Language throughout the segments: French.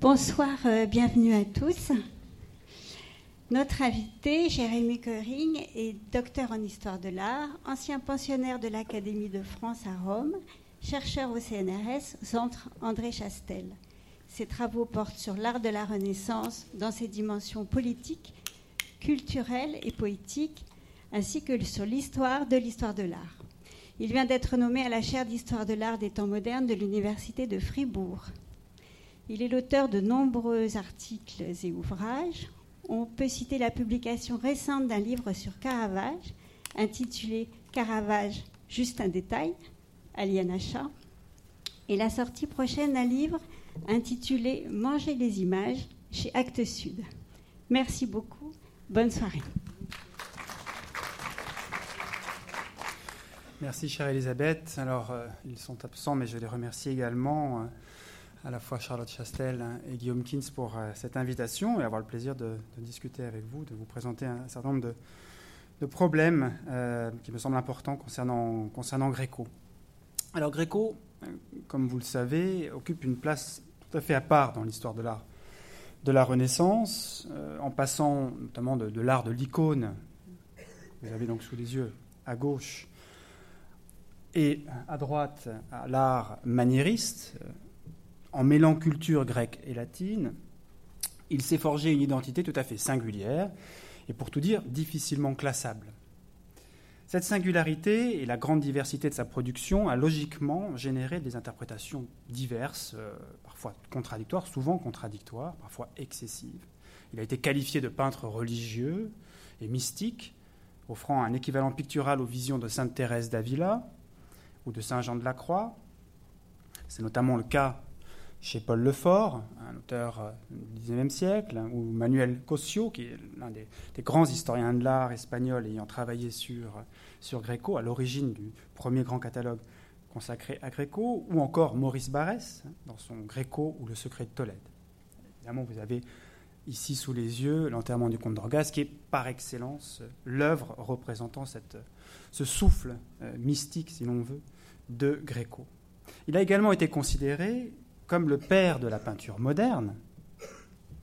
Bonsoir, euh, bienvenue à tous. Notre invité, Jérémy Coring, est docteur en histoire de l'art, ancien pensionnaire de l'Académie de France à Rome, chercheur au CNRS, Centre André Chastel. Ses travaux portent sur l'art de la Renaissance dans ses dimensions politiques, culturelles et poétiques, ainsi que sur l'histoire de l'histoire de l'art. Il vient d'être nommé à la chaire d'histoire de l'art des temps modernes de l'Université de Fribourg. Il est l'auteur de nombreux articles et ouvrages. On peut citer la publication récente d'un livre sur Caravage, intitulé Caravage, juste un détail, Alien Achat, et la sortie prochaine d'un livre intitulé Manger les images chez Actes Sud. Merci beaucoup. Bonne soirée. Merci, chère Elisabeth. Alors, euh, ils sont absents, mais je les remercie également. À la fois Charlotte Chastel et Guillaume Kins pour euh, cette invitation et avoir le plaisir de, discuter avec vous, de vous présenter un, certain nombre de, problèmes euh, qui me semblent importants concernant, concernant Gréco. Alors Gréco, euh, comme vous le savez, occupe une place tout à fait à part dans l'histoire de l'art de la Renaissance, en passant notamment de, de l'art de l'icône, vous avez donc sous les yeux à gauche, et à droite à l'art maniériste, en mêlant culture grecque et latine, il s'est forgé une identité tout à fait singulière et pour tout dire difficilement classable. Cette singularité et la grande diversité de sa production a logiquement généré des interprétations diverses, euh, parfois contradictoires, souvent contradictoires, parfois excessives. Il a été qualifié de peintre religieux et mystique, offrant un équivalent pictural aux visions de Sainte Thérèse d'Avila ou de Saint Jean de la Croix. C'est notamment le cas chez Paul Lefort, un auteur euh, du XIXe siècle, ou Manuel Cosio, qui est l'un des, grands historiens de l'art espagnol ayant travaillé sur, sur Gréco, à l'origine du premier grand catalogue consacré à Gréco, ou encore Maurice Barrès, dans son Gréco ou le secret de Tolède. Évidemment, vous avez ici sous les yeux l'enterrement du comte d'Orgaz, qui est par excellence l'œuvre représentant cette, ce souffle euh, mystique, si l'on veut, de Gréco. Il a également été considéré comme le père de la peinture moderne,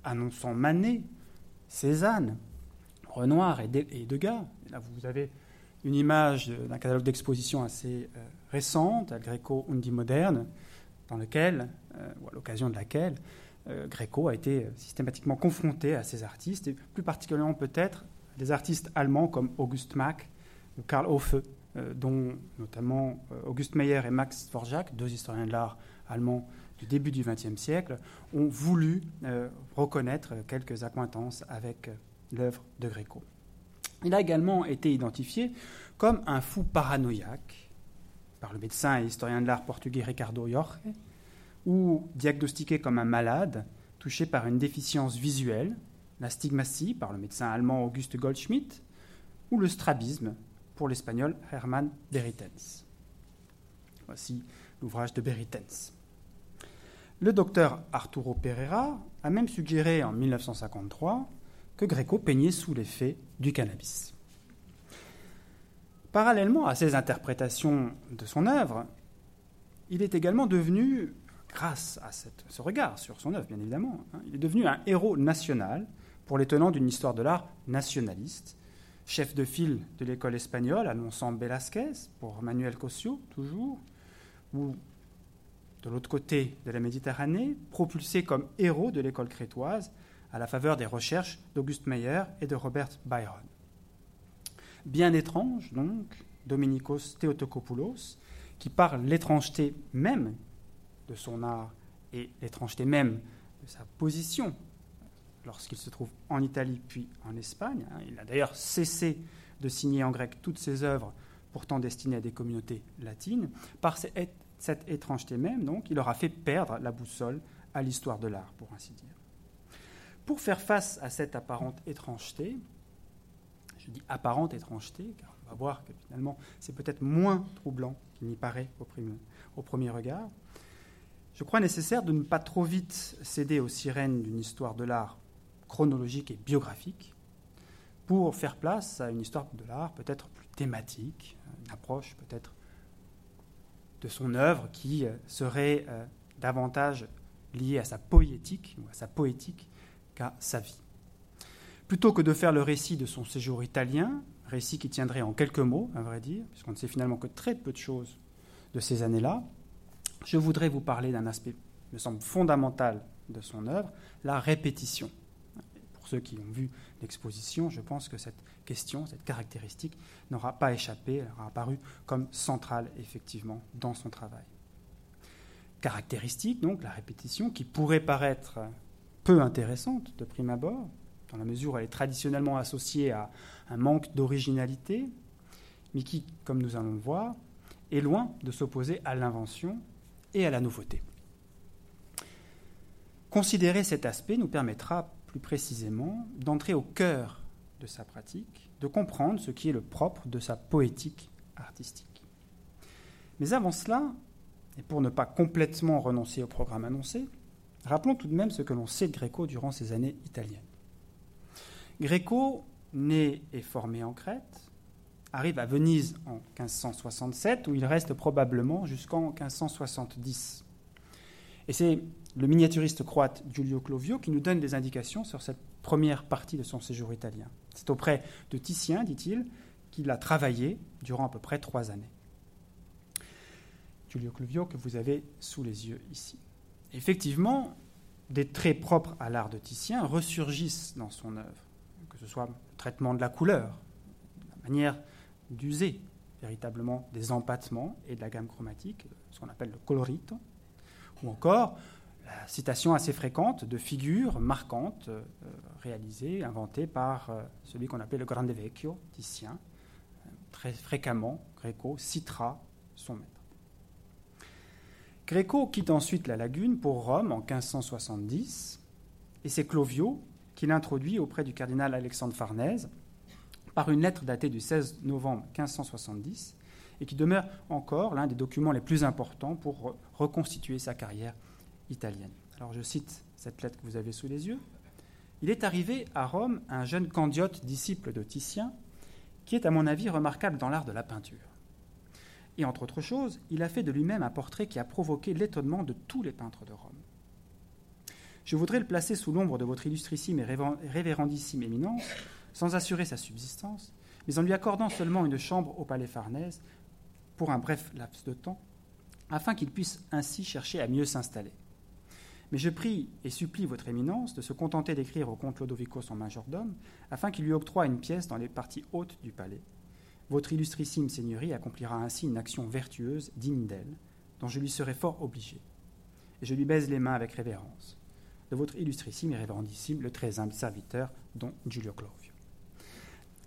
annonçant Manet, Cézanne, Renoir et Degas. Là, vous avez une image d'un catalogue d'exposition assez euh, récente, Al Greco Undi Moderne, dans lequel, euh, ou à l'occasion de laquelle, euh, Greco a été systématiquement confronté à ces artistes, et plus particulièrement peut-être des artistes allemands comme August Mack ou Karl Hofe, dont notamment August Meyer et Max Dvorak, deux historiens de l'art allemands début du XXe siècle ont voulu euh, reconnaître quelques accointances avec euh, l'œuvre de Gréco. Il a également été identifié comme un fou paranoïaque par le médecin et historien de l'art portugais Ricardo Jorge, ou diagnostiqué comme un malade touché par une déficience visuelle, la stigmatie par le médecin allemand Auguste Goldschmidt, ou le strabisme pour l'espagnol Hermann Beritens. Voici l'ouvrage de Beritens. Le docteur Arturo Pereira a même suggéré en 1953 que Greco peignait sous l'effet du cannabis. Parallèlement à ces interprétations de son œuvre, il est également devenu, grâce à ce regard sur son œuvre bien évidemment, hein, il est devenu un héros national pour les tenants d'une histoire de l'art nationaliste, chef de file de l'école espagnole annonçant Velázquez pour Manuel Cosio toujours, ou de l'autre côté de la Méditerranée, propulsé comme héros de l'école crétoise à la faveur des recherches d'Auguste Meyer et de Robert Byron. Bien étrange, donc, Dominikos Theotokopoulos, qui parle l'étrangeté même de son art et l'étrangeté même de sa position lorsqu'il se trouve en Italie puis en Espagne. Il a d'ailleurs cessé de signer en grec toutes ses œuvres pourtant destinées à des communautés latines, par cette étrangeté même, donc, il aura fait perdre la boussole à l'histoire de l'art, pour ainsi dire. Pour faire face à cette apparente étrangeté, je dis apparente étrangeté, car on va voir que finalement c'est peut-être moins troublant qu'il n'y paraît au premier, au premier regard, je crois nécessaire de ne pas trop vite céder aux sirènes d'une histoire de l'art chronologique et biographique pour faire place à une histoire de l'art peut-être plus thématique, une approche peut-être de son œuvre qui euh, serait euh, davantage lié à sa poétique, ou à sa poétique, qu'à sa vie. Plutôt que de faire le récit de son séjour italien, récit qui tiendrait en quelques mots, à vrai dire, puisqu'on ne sait finalement que très peu de choses de ces années-là, je voudrais vous parler d'un aspect, me semble, fondamental de son œuvre, la répétition. Pour ceux qui ont vu l'exposition, je pense que cette question, cette caractéristique, n'aura pas échappé, elle aura apparu comme centrale, effectivement, dans son travail. Caractéristique, donc, la répétition, qui pourrait paraître peu intéressante de prime abord, dans la mesure où elle est traditionnellement associée à un manque d'originalité, mais qui, comme nous allons le voir, est loin de s'opposer à l'invention et à la nouveauté. Considérer cet aspect nous permettra plus précisément d'entrer au cœur de sa pratique, de comprendre ce qui est le propre de sa poétique artistique. Mais avant cela, et pour ne pas complètement renoncer au programme annoncé, rappelons tout de même ce que l'on sait de Gréco durant ses années italiennes. Gréco, né et formé en Crète, arrive à Venise en 1567, où il reste probablement jusqu'en 1570. Et c'est le miniaturiste croate Giulio Clovio qui nous donne des indications sur cette première partie de son séjour italien. C'est auprès de Titien, dit-il, qu'il a travaillé durant à peu près trois années. Giulio Clovio que vous avez sous les yeux ici. Effectivement, des traits propres à l'art de Titien ressurgissent dans son œuvre, que ce soit le traitement de la couleur, la manière d'user véritablement des empattements et de la gamme chromatique, ce qu'on appelle le colorito, ou encore citation assez fréquente de figures marquantes euh, réalisées, inventées par euh, celui qu'on appelle le Grande Vecchio, Titien. Très fréquemment, Gréco citera son maître. Gréco quitte ensuite la lagune pour Rome en 1570, et c'est Clovio qui l'introduit auprès du cardinal Alexandre Farnèse par une lettre datée du 16 novembre 1570 et qui demeure encore l'un des documents les plus importants pour reconstituer sa carrière Alors je cite cette lettre que vous avez sous les yeux. Il est arrivé à Rome un jeune candiote disciple de Titien qui est à mon avis remarquable dans l'art de la peinture. Et entre autres choses, il a fait de lui-même un portrait qui a provoqué l'étonnement de tous les peintres de Rome. Je voudrais le placer sous l'ombre de votre illustrissime et révérendissime éminence sans assurer sa subsistance, mais en lui accordant seulement une chambre au palais Farnèse pour un bref laps de temps, afin qu'il puisse ainsi chercher à mieux s'installer. Mais je prie et supplie votre éminence de se contenter d'écrire au comte Lodovico son majordome, afin qu'il lui octroie une pièce dans les parties hautes du palais. Votre illustrissime seigneurie accomplira ainsi une action vertueuse, digne d'elle, dont je lui serai fort obligé. Et je lui baise les mains avec révérence. De votre illustrissime et révérendissime, le très humble serviteur, dont Giulio Clovio.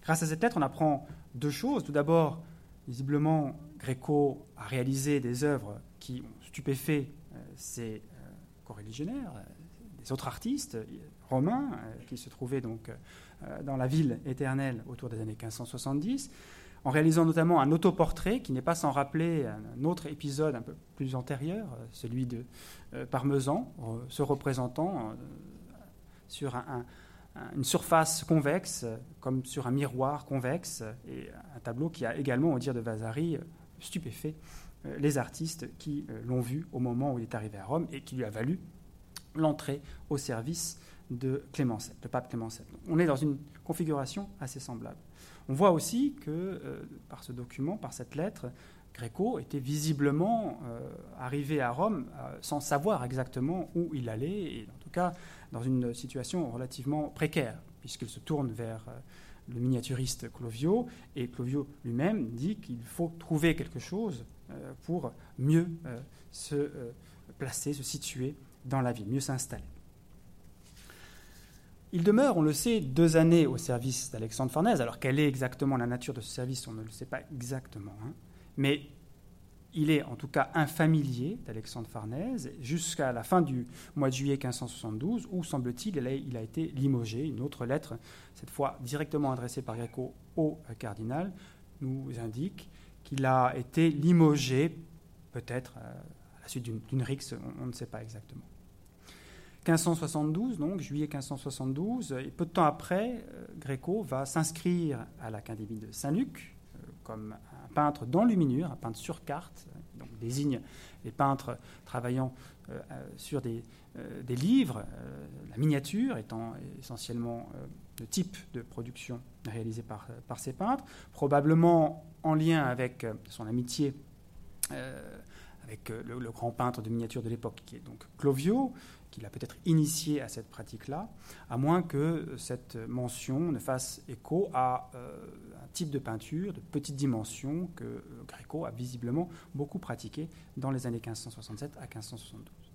Grâce à cette lettre, on apprend deux choses. Tout d'abord, visiblement, Gréco a réalisé des œuvres qui ont stupéfait euh, ses euh, coreligionnaires, euh, des autres artistes romains qui se trouvaient donc dans la ville éternelle autour des années 1570, en réalisant notamment un autoportrait qui n'est pas sans rappeler un autre épisode un peu plus antérieur, celui de Parmesan, se représentant sur un, une surface convexe, comme sur un miroir convexe, et un tableau qui a également, au dire de Vasari, stupéfait. euh, les artistes qui euh, l'ont vu au moment où il est arrivé à Rome et qui lui a valu l'entrée au service de Clément VII, le pape Clément VII. On est dans une configuration assez semblable. On voit aussi que euh, par ce document, par cette lettre, Gréco était visiblement arrivé à Rome sans savoir exactement où il allait, et en tout cas dans une situation relativement précaire, puisqu'il se tourne vers euh, le miniaturiste Clovio, et Clovio lui-même dit qu'il faut trouver quelque chose euh, pour mieux euh, se placer, se situer dans la ville, mieux s'installer. Il demeure, on le sait, deux années au service d'Alexandre Farnèse. Alors quelle est exactement la nature de ce service, on ne le sait pas exactement. Hein. Mais il est en tout cas un familier d'Alexandre Farnèse jusqu'à la fin du mois de juillet 1572, où, semble-t-il, il a été limogé. Une autre lettre, cette fois directement adressée par Greco au cardinal, nous indique qu'il a été limogé, peut-être euh, à la suite d'une rixe, on, ne sait pas exactement. 1572, donc juillet 1572, et peu de temps après, euh, Gréco va s'inscrire à l'Académie de Saint-Luc euh, comme un peintre d'enluminure, un peintre sur carte. donc, désigne les peintres travaillant sur des, livres, la miniature étant essentiellement le type de production réalisée par, par ces peintres, probablement en lien avec son amitié avec le, grand peintre de miniature de l'époque, qui est donc Clovio, qu'il a peut-être initié à cette pratique-là, à moins que cette mention ne fasse écho à euh, un type de peinture de petite dimension que euh, Gréco a visiblement beaucoup pratiqué dans les années 1567 à 1572.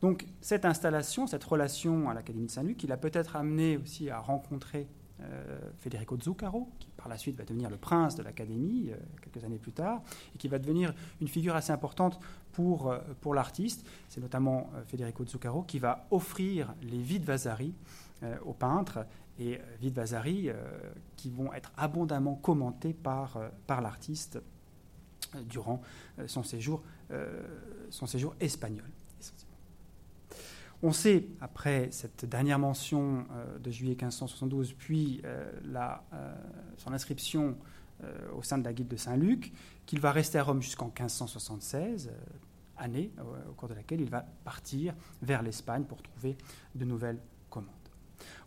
Donc cette installation, cette relation à l'Académie de Saint-Luc, il a peut-être amené aussi à rencontrer euh, Federico Zuccaro, qui par la suite va devenir le prince de l'Académie quelques années plus tard, et qui va devenir une figure assez importante pour, euh, l'artiste. C'est notamment euh, Federico Zuccaro qui va offrir les vies de Vasari euh, aux peintres et vies de Vasari qui vont être abondamment commentées par, l'artiste durant son séjour espagnol. On sait, après cette dernière mention de juillet 1572, puis la, son inscription au sein de la guilde de Saint-Luc, qu'il va rester à Rome jusqu'en 1576, année au cours de laquelle il va partir vers l'Espagne pour trouver de nouvelles commandes.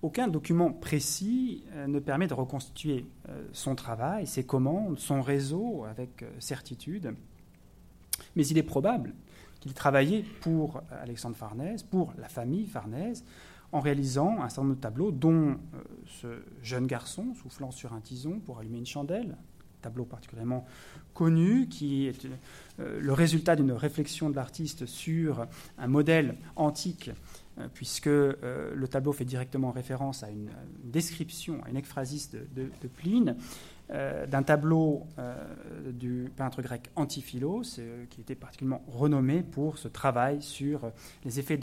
Aucun document précis euh, ne permet de reconstituer euh, son travail, ses commandes, son réseau avec euh, certitude, mais il est probable qu'il travaillait pour Alexandre Farnèse, pour la famille Farnèse, en réalisant un certain nombre de tableaux, dont ce jeune garçon soufflant sur un tison pour allumer une chandelle, tableau particulièrement connu, qui est euh, le résultat d'une réflexion de l'artiste sur un modèle antique, euh, puisque euh, le tableau fait directement référence à une, description, à une ekphrasis de, Pline, d'un tableau du peintre grec Antiphilos, qui était particulièrement renommé pour ce travail sur les effets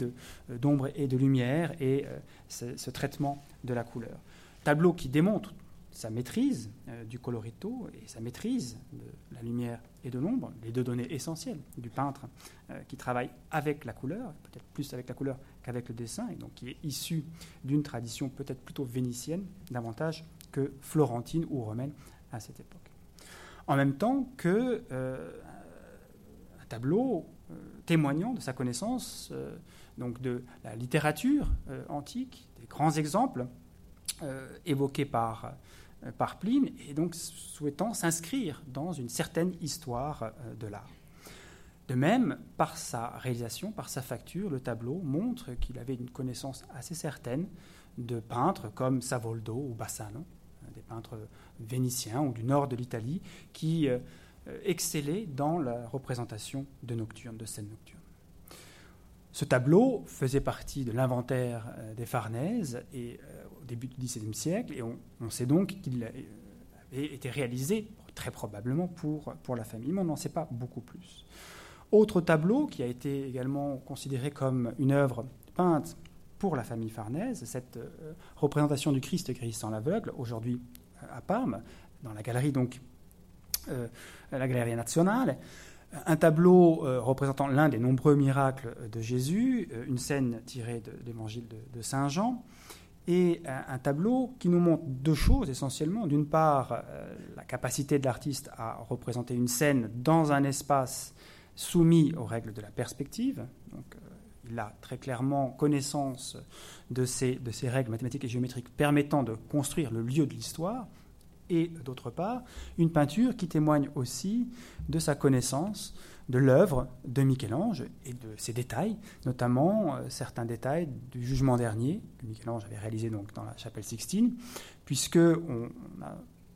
d'ombre et de lumière et ce, traitement de la couleur. Tableau qui démontre sa maîtrise euh, du colorito et sa maîtrise de la lumière et de l'ombre, les deux données essentielles du peintre euh, qui travaille avec la couleur, peut-être plus avec la couleur qu'avec le dessin, et donc qui est issu d'une tradition peut-être plutôt vénitienne davantage que florentine ou romaine à cette époque. En même temps que euh, un tableau témoignant de sa connaissance donc de la littérature antique, des grands exemples évoqués par euh, par Pline, et donc souhaitant s'inscrire dans une certaine histoire euh, de l'art. De même, par sa réalisation, par sa facture, le tableau montre qu'il avait une connaissance assez certaine de peintres comme Savoldo ou Bassano, euh, des peintres vénitiens ou du nord de l'Italie, qui excellaient dans la représentation de nocturnes, de scènes nocturnes. Ce tableau faisait partie de l'inventaire des Farnèses et début du XVIIe siècle, et on, sait donc qu'il avait été réalisé très probablement pour, pour la famille, mais on n'en sait pas beaucoup plus. Autre tableau qui a été également considéré comme une œuvre peinte pour la famille Farnèse, cette euh, représentation du Christ guérissant l'aveugle, aujourd'hui euh, à Parme, dans la galerie donc euh, la Galleria Nazionale, un tableau représentant l'un des nombreux miracles de Jésus, une scène tirée de, l'évangile de, Saint Jean, et un, tableau qui nous montre deux choses essentiellement. D'une part, la capacité de l'artiste à représenter une scène dans un espace soumis aux règles de la perspective. Donc, il a très clairement connaissance de ces, de ces règles mathématiques et géométriques permettant de construire le lieu de l'histoire. Et d'autre part, une peinture qui témoigne aussi de sa connaissance de l'œuvre de Michel-Ange et de ses détails, notamment euh, certains détails du jugement dernier que Michel-Ange avait réalisé donc dans la chapelle Sixtine, puisque on, a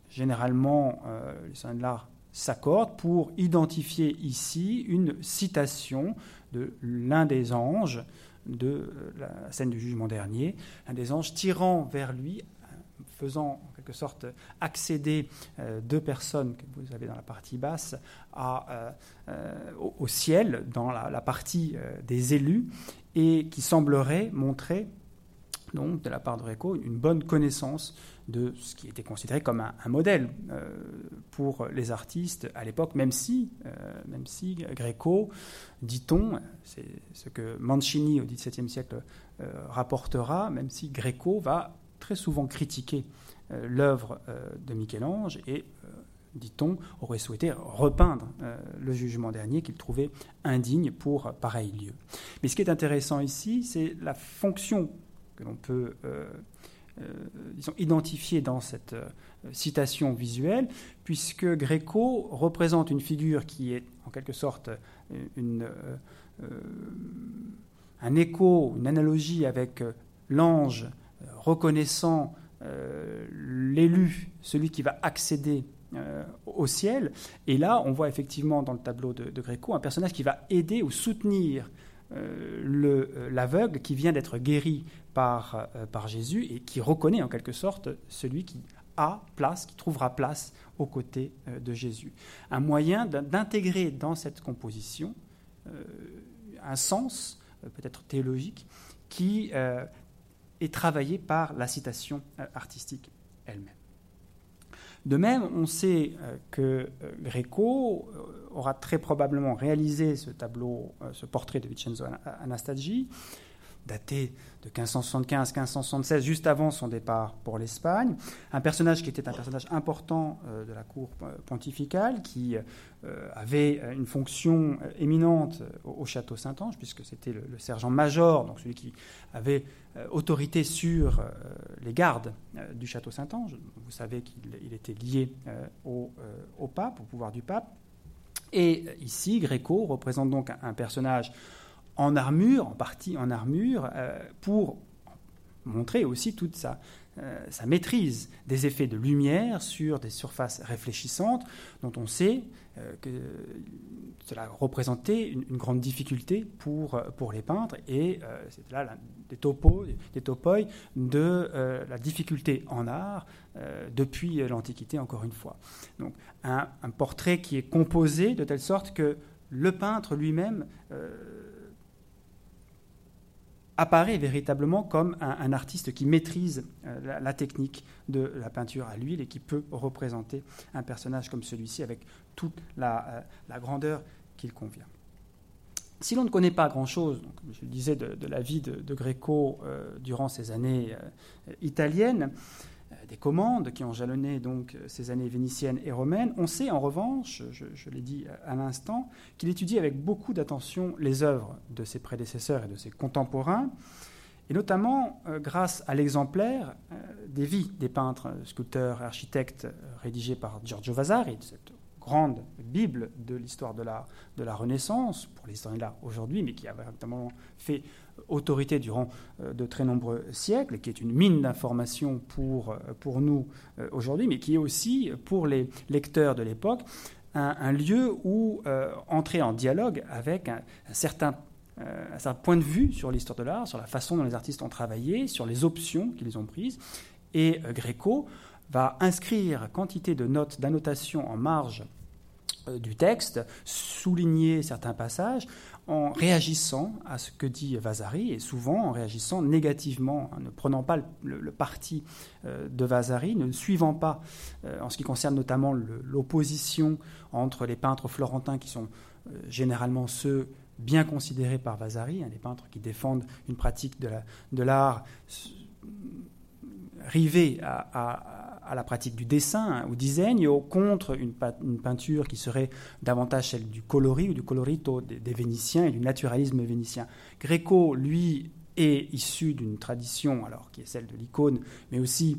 généralement euh, les de l'art s'accordent pour identifier ici une citation de l'un des anges de euh, la scène du jugement dernier, un des anges tirant vers lui faisant en quelque sorte accéder euh, deux personnes que vous avez dans la partie basse euh, euh, au, ciel, dans la, partie des élus, et qui semblerait montrer donc de la part de Réco une bonne connaissance de ce qui était considéré comme un, modèle pour les artistes à l'époque, même si, si Gréco, dit-on, c'est ce que Mancini au XVIIe siècle rapportera, même si Gréco va très souvent critiqué euh, l'œuvre euh, de Michel-Ange et euh, dit-on, aurait souhaité repeindre le jugement dernier qu'il trouvait indigne pour pareil lieu. Mais ce qui est intéressant ici, c'est la fonction que l'on peut identifier dans cette citation visuelle, puisque Gréco représente une figure qui est en quelque sorte une, un écho, une analogie avec l'ange reconnaissant euh, l'élu, celui qui va accéder euh, au ciel. Et là, on voit effectivement dans le tableau de, Gréco un personnage qui va aider ou soutenir euh, l'aveugle qui vient d'être guéri par, par Jésus et qui reconnaît en quelque sorte celui qui a place, qui trouvera place aux côtés de Jésus. Un moyen d'intégrer dans cette composition un sens peut-être théologique qui est travaillé par la citation euh, artistique elle-même. De même, on sait euh, que euh, Greco aura très probablement réalisé ce tableau, ce portrait de Vincenzo Anastagi, daté de 1575-1576, juste avant son départ pour l'Espagne. Un personnage qui était un personnage important euh, de la cour euh, pontificale, qui euh, avait une fonction éminente au, château Saint-Ange, puisque c'était le, sergent-major, donc celui qui avait autorité sur les gardes du château Saint-Ange. Vous savez qu'il était lié au, au, pape, au pouvoir du pape. Et ici, Gréco représente donc un personnage en armure, en partie en armure, euh, pour montrer aussi toute sa, euh, sa, maîtrise des effets de lumière sur des surfaces réfléchissantes, dont on sait euh, que cela représentait une, grande difficulté pour, pour les peintres, et c'est là des topos, des topoi de la difficulté en art depuis l'Antiquité, encore une fois. Donc un, portrait qui est composé de telle sorte que le peintre lui-même apparaît véritablement comme un, artiste qui maîtrise euh, la, technique de la peinture à l'huile et qui peut représenter un personnage comme celui-ci avec toute la, euh, grandeur qu'il convient. Si l'on ne connaît pas grand-chose, je le disais, de, la vie de, Gréco euh, durant ces années italiennes, euh, des commandes qui ont jalonné donc ces années vénitiennes et romaines. On sait en revanche, je, l'ai dit à l'instant, qu'il étudie avec beaucoup d'attention les œuvres de ses prédécesseurs et de ses contemporains, et notamment euh, grâce à l'exemplaire euh, des vies des peintres, sculpteurs, architectes rédigés par Giorgio Vasari, cette grande Bible de l'histoire de la, de la Renaissance, pour les historiens aujourd'hui, mais qui a véritablement fait autorité durant euh, de très nombreux siècles, qui est une mine d'informations pour, euh, pour nous euh, aujourd'hui, mais qui est aussi, pour les lecteurs de l'époque, un, lieu où entrer en dialogue avec un, certain un certain point de vue sur l'histoire de l'art, sur la façon dont les artistes ont travaillé, sur les options qu'ils ont prises. Et Gréco va inscrire quantité de notes, d'annotations en marge du texte, souligner certains passages, en réagissant à ce que dit Vasari, et souvent en réagissant négativement, ne prenant pas le, parti euh, de Vasari, ne suivant pas, euh, en ce qui concerne notamment l'opposition entre les peintres florentins, qui sont euh, généralement ceux bien considérés par Vasari, hein, les peintres qui défendent une pratique de l'art rivée à la pratique du dessin, ou design, au contre une, peinture qui serait davantage celle du coloris ou du colorito des, Vénitiens et du naturalisme vénitien. Gréco, lui, est issu d'une tradition, alors qui est celle de l'icône, mais aussi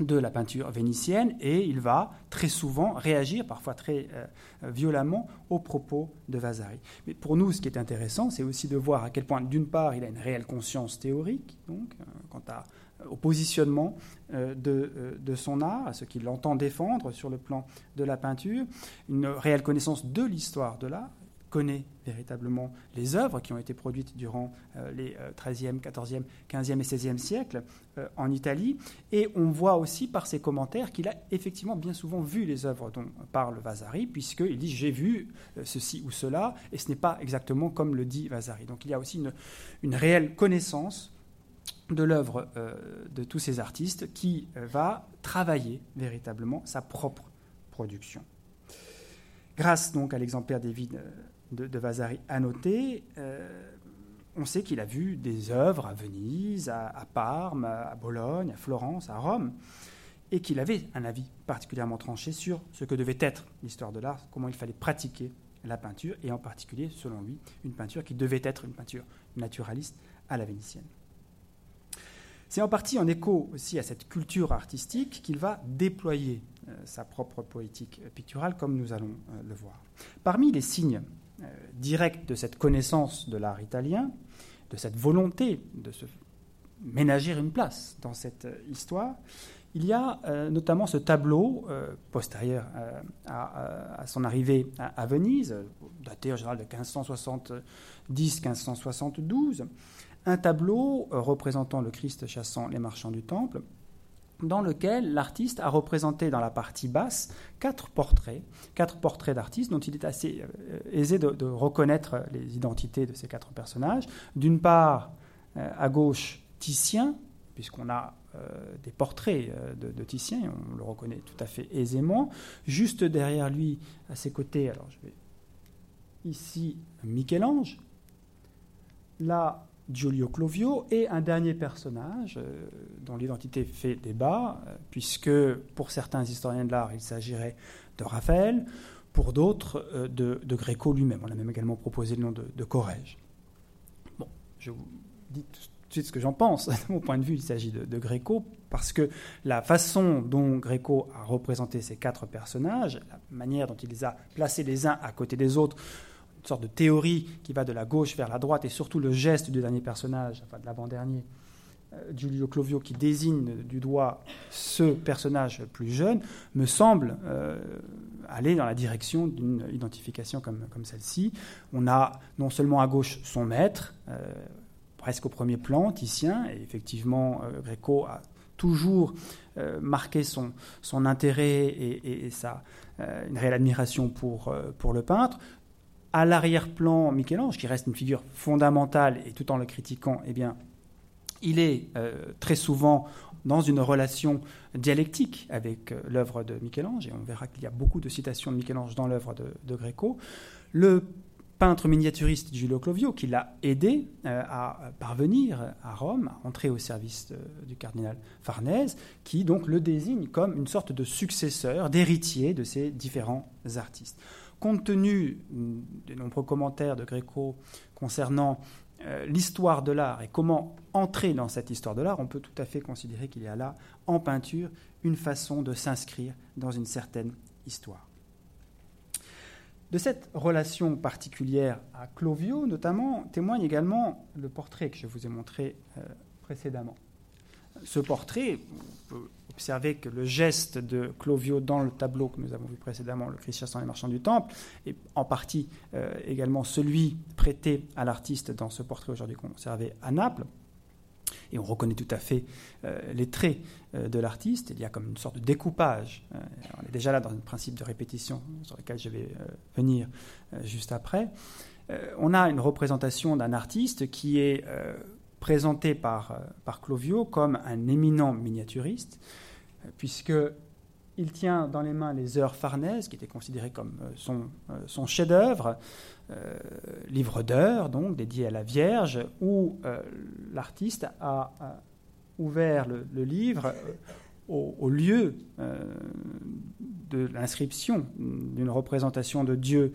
de la peinture vénitienne, et il va très souvent réagir, parfois très euh, violemment, aux propos de Vasari. Mais pour nous, ce qui est intéressant, c'est aussi de voir à quel point, d'une part, il a une réelle conscience théorique, donc, euh, quant à au positionnement euh, euh, de, son art, à ce qu'il entend défendre sur le plan de la peinture, une réelle connaissance de l'histoire de l'art, connaît véritablement les œuvres qui ont été produites durant euh, les 13e, 14e, 15e et 16e siècles en Italie. Et on voit aussi par ses commentaires qu'il a effectivement bien souvent vu les œuvres dont parle Vasari, puisqu'il dit j'ai vu ceci ou cela, et ce n'est pas exactement comme le dit Vasari. Donc il y a aussi une, une réelle connaissance de l'œuvre euh, de tous ces artistes qui euh, va travailler véritablement sa propre production. Grâce donc à l'exemplaire des vies de, Vasari annoté, euh, on sait qu'il a vu des œuvres à Venise, à, Parme, à Bologne, à Florence, à Rome. et qu'il avait un avis particulièrement tranché sur ce que devait être l'histoire de l'art, comment il fallait pratiquer la peinture, et en particulier, selon lui, une peinture qui devait être une peinture naturaliste à la vénitienne. C'est en partie en écho aussi à cette culture artistique qu'il va déployer euh, sa propre poétique picturale, comme nous allons euh, le voir. Parmi les signes euh, directs de cette connaissance de l'art italien, de cette volonté de se ménager une place dans cette histoire, il y a notamment ce tableau postérieur à, son arrivée à, Venise, daté en général de 1570-1572, un tableau euh, représentant le Christ chassant les marchands du temple, dans lequel l'artiste a représenté dans la partie basse quatre portraits, quatre portraits d'artistes dont il est assez euh, aisé de, reconnaître les identités de ces quatre personnages. D'une part, euh, à gauche, Titien, puisqu'on a des portraits de, de, Titien, on le reconnaît tout à fait aisément. Juste derrière lui, à ses côtés, alors je vais ici Michel-Ange. Là, Giulio Clovio, et un dernier personnage euh, dont l'identité fait débat, euh, puisque pour certains historiens de l'art, il s'agirait de Raphaël, pour d'autres euh, de, Gréco lui-même. On a même également proposé le nom de, de Corrège. Je vous dis tout de suite ce que j'en pense. De mon point de vue, il s'agit de, Gréco, parce que la façon dont Gréco a représenté ces quatre personnages, la manière dont il les a placés les uns à côté des autres, sorte de théorie qui va de la gauche vers la droite, et surtout le geste du dernier personnage, enfin de l'avant-dernier, euh, Giulio Clovio, qui désigne du doigt ce personnage plus jeune, me semble euh, aller dans la direction d'une identification comme, comme celle-ci. On a non seulement à gauche son maître, euh, presque au premier plan, Titien, et effectivement, Gréco a toujours marqué son, son intérêt et, et, sa, une réelle admiration pour, pour le peintre. À l'arrière-plan, Michel-Ange, qui reste une figure fondamentale et tout en le critiquant, eh bien, il est euh, très souvent dans une relation dialectique avec euh, l'œuvre de Michel-Ange, et on verra qu'il y a beaucoup de citations de Michel-Ange dans l'œuvre de, Gréco. Le peintre miniaturiste Giulio Clovio, qui l'a aidé euh, à parvenir à Rome, à entrer au service du cardinal Farnèse, qui donc le désigne comme une sorte de successeur, d'héritier de ces différents artistes. Compte tenu des nombreux commentaires de Gréco concernant euh, l'histoire de l'art et comment entrer dans cette histoire de l'art, on peut tout à fait considérer qu'il y a là, en peinture, une façon de s'inscrire dans une certaine histoire. De cette relation particulière à Clovio, notamment, témoigne également le portrait que je vous ai montré euh, précédemment. Ce portrait, on peut observer que le geste de Clovio dans le tableau que nous avons vu précédemment, le Christ chassant les marchands du temple, et en partie euh, également celui prêté à l'artiste dans ce portrait aujourd'hui conservé à Naples. Et on reconnaît tout à fait euh, les traits euh, de l'artiste. Il y a comme une sorte de découpage. on est déjà là dans un principe de répétition sur lequel je vais venir juste après. on a une représentation d'un artiste qui est présenté par, par Clovio comme un éminent miniaturiste, puisqu'il tient dans les mains les heures Farnèse, qui étaient considérées comme euh, son, euh, son chef-d'œuvre, euh, livre d'heures, donc dédié à la Vierge, où l'artiste a, ouvert le, livre au, lieu de l'inscription d'une représentation de Dieu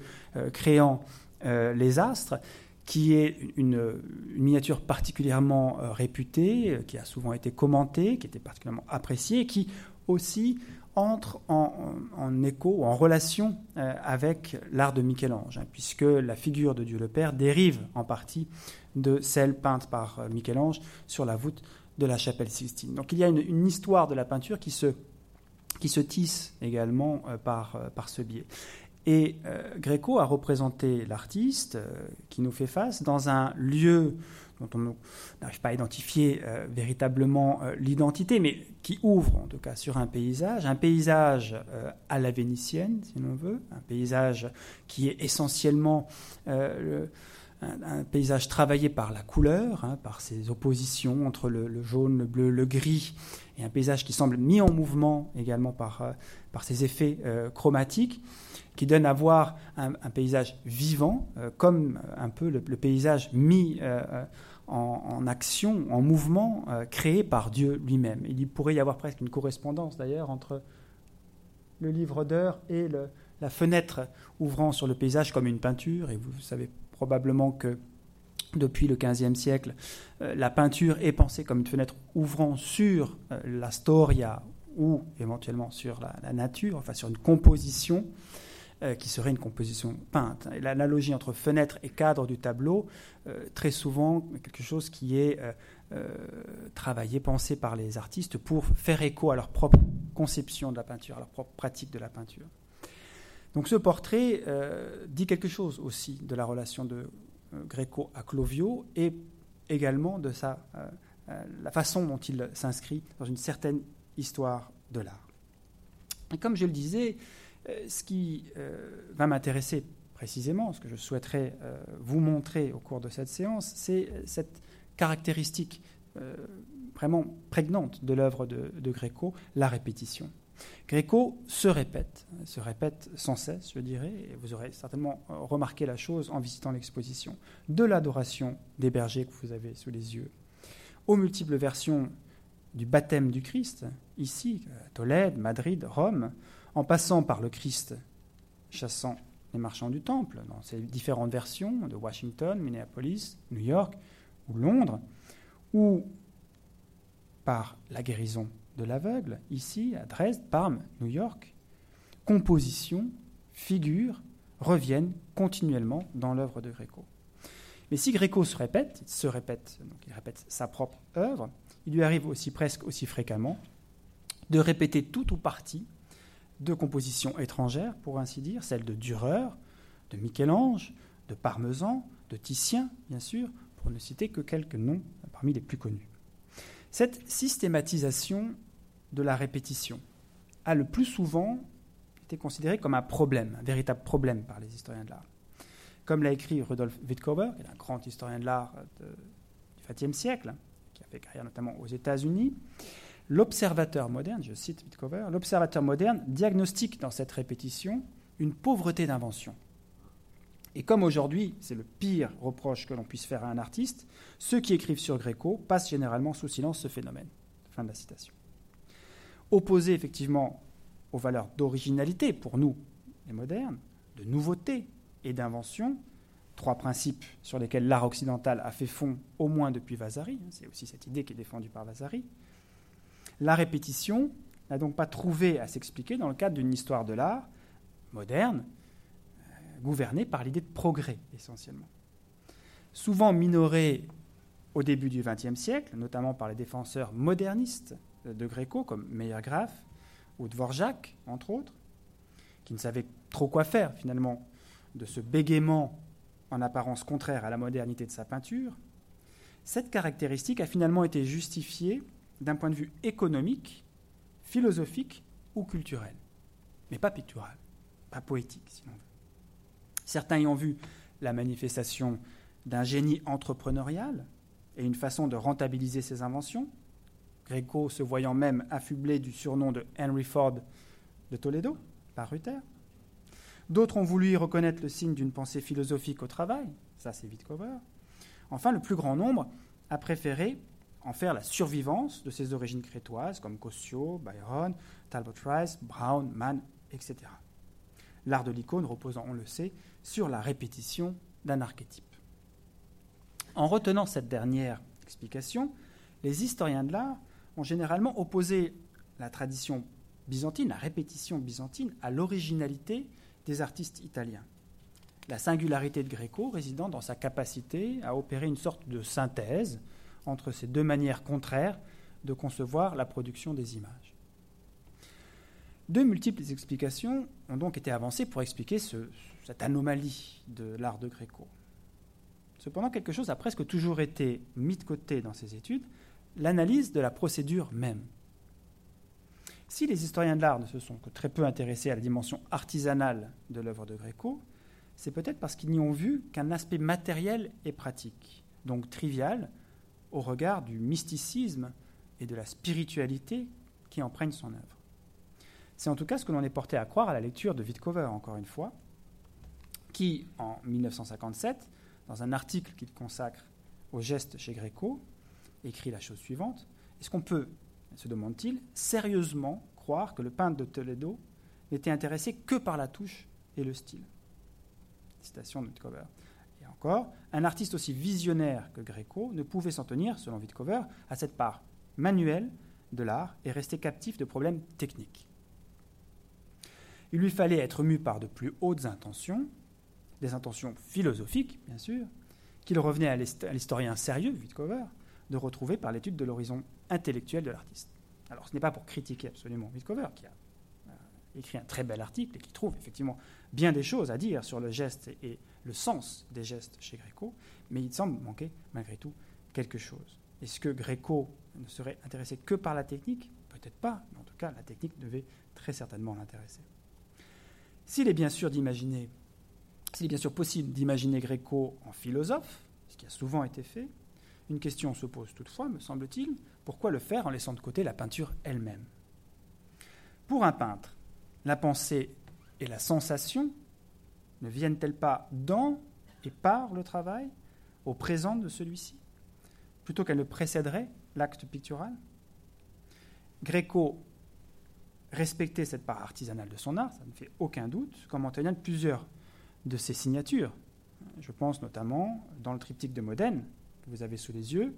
créant les astres, qui est une, miniature particulièrement réputée, qui a souvent été commentée, qui était particulièrement appréciée, qui aussi entre en, écho, en relation euh, avec l'art de Michel-Ange, hein, puisque la figure de Dieu le Père dérive en partie de celle peinte par euh, Michel-Ange sur la voûte de la chapelle Sixtine. Donc il y a une, histoire de la peinture qui se, tisse également euh, par, par ce biais. Et Gréco a représenté l'artiste qui nous fait face dans un lieu dont on n'arrive pas à identifier euh, véritablement euh, l'identité, mais qui ouvre en tout cas sur un paysage, un paysage euh, à la vénitienne, si l'on veut, un paysage qui est essentiellement un, paysage travaillé par la couleur, hein, par ses oppositions entre le, jaune, le bleu, le gris, et un paysage qui semble mis en mouvement également par, par ses effets chromatiques qui donne à voir un, paysage vivant, comme un peu le, paysage mis en, action, en mouvement, créé par Dieu lui-même. Il pourrait y avoir presque une correspondance d'ailleurs entre le livre d'heures et la fenêtre ouvrant sur le paysage comme une peinture. Et vous savez probablement que depuis le XVe siècle, euh, la peinture est pensée comme une fenêtre ouvrant sur euh, la storia ou éventuellement sur la, nature, enfin sur une composition euh, qui serait une composition peinte. L'analogie entre fenêtre et cadre du tableau, très souvent quelque chose qui est travaillé, pensé par les artistes pour faire écho à leur propre conception de la peinture, à leur propre pratique de la peinture. Donc ce portrait dit quelque chose aussi de la relation de euh, Gréco à Clovio et également de sa, euh, euh, la façon dont il s'inscrit dans une certaine histoire de l'art. Et comme je le disais, ce qui va m'intéresser précisément, ce que je souhaiterais vous montrer au cours de cette séance, c'est cette caractéristique vraiment prégnante de l'œuvre de, de Gréco, la répétition. Gréco se répète, se répète sans cesse, je dirais, et vous aurez certainement remarqué la chose en visitant l'exposition, de l'adoration des bergers que vous avez sous les yeux, aux multiples versions du baptême du Christ, ici, Tolède, Madrid, Rome, en passant par le Christ chassant les marchands du temple, dans ces différentes versions de Washington, Minneapolis, New York ou Londres, ou par la guérison de l'aveugle, ici, à Dresde, Parme, New York, composition, figure reviennent continuellement dans l'œuvre de Gréco. Mais si Gréco se répète, il se répète, donc il répète sa propre œuvre, il lui arrive aussi presque aussi fréquemment de répéter tout ou partie de compositions étrangères, pour ainsi dire, celles de Dürer, de Michel-Ange, de Parmesan, de Titien, bien sûr, pour ne citer que quelques noms parmi les plus connus. Cette systématisation de la répétition a le plus souvent été considérée comme un problème, un véritable problème par les historiens de l'art. Comme l'a écrit Rudolf Wittkower, qui est un grand historien de l'art du XXe siècle, qui a fait carrière notamment aux États-Unis, l'observateur moderne, je cite Wittkower, l'observateur moderne diagnostique dans cette répétition une pauvreté d'invention. Et comme aujourd'hui, c'est le pire reproche que l'on puisse faire à un artiste, ceux qui écrivent sur Gréco passent généralement sous silence ce phénomène. Fin de la citation. Opposé effectivement aux valeurs d'originalité pour nous, les modernes, de nouveauté et d'invention, trois principes sur lesquels l'art occidental a fait fond au moins depuis Vasari, hein, c'est aussi cette idée qui est défendue par Vasari, la répétition n'a donc pas trouvé à s'expliquer dans le cadre d'une histoire de l'art moderne gouverné par l'idée de progrès, essentiellement. Souvent minoré au début du XXe siècle, notamment par les défenseurs modernistes de Gréco, comme Meyergraf ou Dvorak, entre autres, qui ne savaient trop quoi faire, finalement, de ce bégaiement en apparence contraire à la modernité de sa peinture, cette caractéristique a finalement été justifiée d'un point de vue économique, philosophique ou culturel, mais pas pictural, pas poétique, si l'on veut. Certains y ont vu la manifestation d'un génie entrepreneurial et une façon de rentabiliser ses inventions, Gréco se voyant même affublé du surnom de Henry Ford de Toledo par Ruther. D'autres ont voulu y reconnaître le signe d'une pensée philosophique au travail, ça c'est Wittcover. Enfin, le plus grand nombre a préféré en faire la survivance de ses origines crétoises, comme Cossio, Byron, Talbot Rice, Brown, Mann, etc. L'art de l'icône reposant, on le sait, sur la répétition d'un archétype. En retenant cette dernière explication, les historiens de l'art ont généralement opposé la tradition byzantine, la répétition byzantine, à l'originalité des artistes italiens. La singularité de Gréco résidant dans sa capacité à opérer une sorte de synthèse entre ces deux manières contraires de concevoir la production des images. De multiples explications ont donc été avancées pour expliquer cette anomalie de l'art de Gréco. Cependant, quelque chose a presque toujours été mis de côté dans ces études, l'analyse de la procédure même. Si les historiens de l'art ne se sont que très peu intéressés à la dimension artisanale de l'œuvre de Gréco, c'est peut-être parce qu'ils n'y ont vu qu'un aspect matériel et pratique, donc trivial, au regard du mysticisme et de la spiritualité qui empruntent son œuvre. C'est en tout cas ce que l'on est porté à croire à la lecture de Wittcover, encore une fois, qui, en 1957, dans un article qu'il consacre au geste chez Gréco écrit la chose suivante. Est-ce qu'on peut, se demande-t-il, sérieusement croire que le peintre de Toledo n'était intéressé que par la touche et le style? Citation de Wittcover. Un artiste aussi visionnaire que Gréco ne pouvait s'en tenir, selon Wittcover, à cette part manuelle de l'art et rester captif de problèmes techniques. Il lui fallait être mu par de plus hautes intentions, des intentions philosophiques, bien sûr, qu'il revenait à l'historien sérieux, Wittcover, de retrouver par l'étude de l'horizon intellectuel de l'artiste. Alors ce n'est pas pour critiquer absolument Wittcover, qui a euh, écrit un très bel article et qui trouve effectivement bien des choses à dire sur le geste et le sens des gestes chez Gréco, mais il semble manquer malgré tout quelque chose. Est-ce que Gréco ne serait intéressé que par la technique? Peut-être pas, mais en tout cas la technique devait très certainement l'intéresser. S'il est bien sûr d'imaginer, s'il est bien possible d'imaginer Gréco en philosophe, ce qui a souvent été fait, une question se pose toutefois, me semble-t-il, pourquoi le faire en laissant de côté la peinture elle-même? Pour un peintre, la pensée et la sensation ne viennent-elles pas dans et par le travail, au présent de celui-ci, plutôt qu'elles ne précéderaient l'acte pictural? Gréco respectait cette part artisanale de son art, ça ne fait aucun doute, comme en témoignent plusieurs de ses signatures. Je pense notamment dans le triptyque de Modène, que vous avez sous les yeux,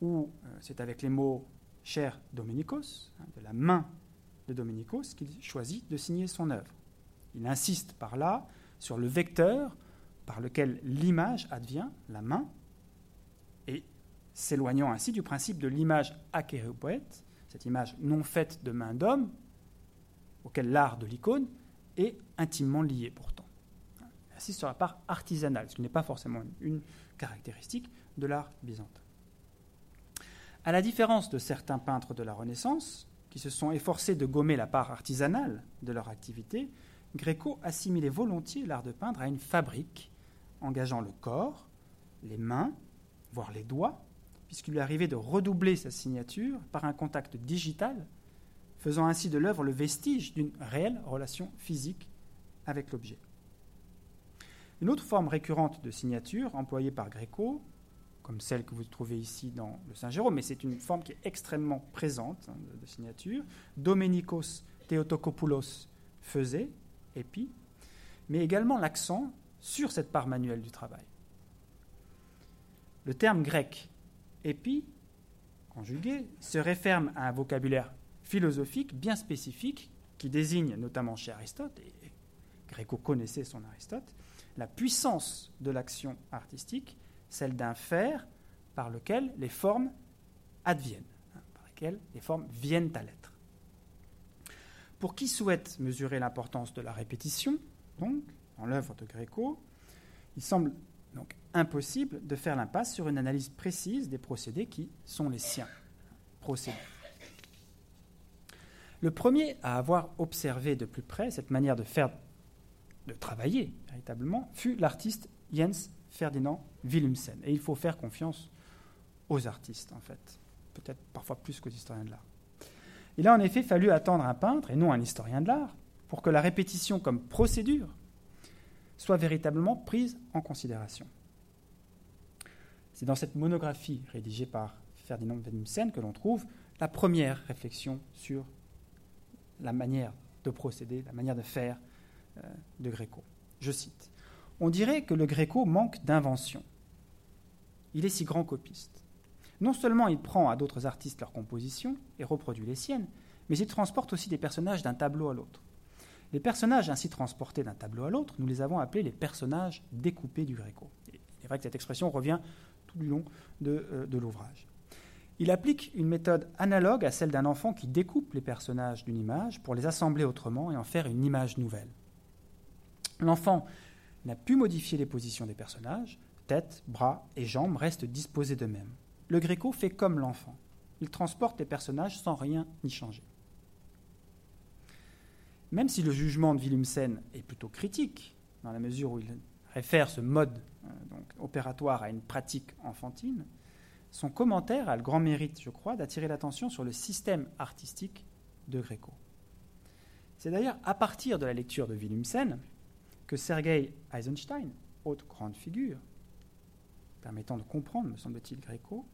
où euh, c'est avec les mots cher Dominicos, hein, de la main de Dominicos, qu'il choisit de signer son œuvre. Il insiste par là sur le vecteur par lequel l'image advient, la main, et s'éloignant ainsi du principe de l'image poète, cette image non faite de main d'homme, auquel l'art de l'icône est intimement lié pourtant. Insiste sur la part artisanale, ce qui n'est pas forcément une caractéristique de l'art byzantin. À la différence de certains peintres de la Renaissance, qui se sont efforcés de gommer la part artisanale de leur activité, Gréco assimilait volontiers l'art de peindre à une fabrique, engageant le corps, les mains, voire les doigts, puisqu'il lui arrivait de redoubler sa signature par un contact digital, faisant ainsi de l'œuvre le vestige d'une réelle relation physique avec l'objet. Une autre forme récurrente de signature employée par Gréco comme celle que vous trouvez ici dans le Saint-Jérôme, mais c'est une forme qui est extrêmement présente hein, de, signature. Domenikos Theotokopoulos faisait, épi, mais également l'accent sur cette part manuelle du travail. Le terme grec épi, conjugué, se réfère à un vocabulaire philosophique bien spécifique qui désigne notamment chez Aristote, et Gréco connaissait son Aristote, la puissance de l'action artistique celle d'un fer par lequel les formes adviennent, hein, par lequel les formes viennent à l'être. Pour qui souhaite mesurer l'importance de la répétition, donc, dans l'œuvre de Gréco, il semble donc impossible de faire l'impasse sur une analyse précise des procédés qui sont les siens. Procédés. Le premier à avoir observé de plus près cette manière de faire, de travailler véritablement, fut l'artiste Jens Ferdinand Willumsen. Et il faut faire confiance aux artistes, en fait, peut-être parfois plus qu'aux historiens de l'art. Il a en effet fallu attendre un peintre, et non un historien de l'art, pour que la répétition comme procédure soit véritablement prise en considération. C'est dans cette monographie rédigée par Ferdinand Willumsen que l'on trouve la première réflexion sur la manière de procéder, la manière de faire euh, de Gréco. Je cite on dirait que le Gréco manque d'invention. Il est si grand copiste. Non seulement il prend à d'autres artistes leurs compositions et reproduit les siennes, mais il transporte aussi des personnages d'un tableau à l'autre. Les personnages ainsi transportés d'un tableau à l'autre, nous les avons appelés les personnages découpés du Gréco. Il est vrai que cette expression revient tout du long de, euh, de l'ouvrage. Il applique une méthode analogue à celle d'un enfant qui découpe les personnages d'une image pour les assembler autrement et en faire une image nouvelle. L'enfant n'a pu modifier les positions des personnages, tête, bras et jambes restent disposés d'eux-mêmes. Le Gréco fait comme l'enfant. Il transporte les personnages sans rien y changer. Même si le jugement de Willumsen est plutôt critique, dans la mesure où il réfère ce mode euh, opératoire à une pratique enfantine, son commentaire a le grand mérite, je crois, d'attirer l'attention sur le système artistique de Gréco. C'est d'ailleurs à partir de la lecture de Willumsen que Sergei Eisenstein, autre grande figure, permettant de comprendre, me semble-t-il, Gréco,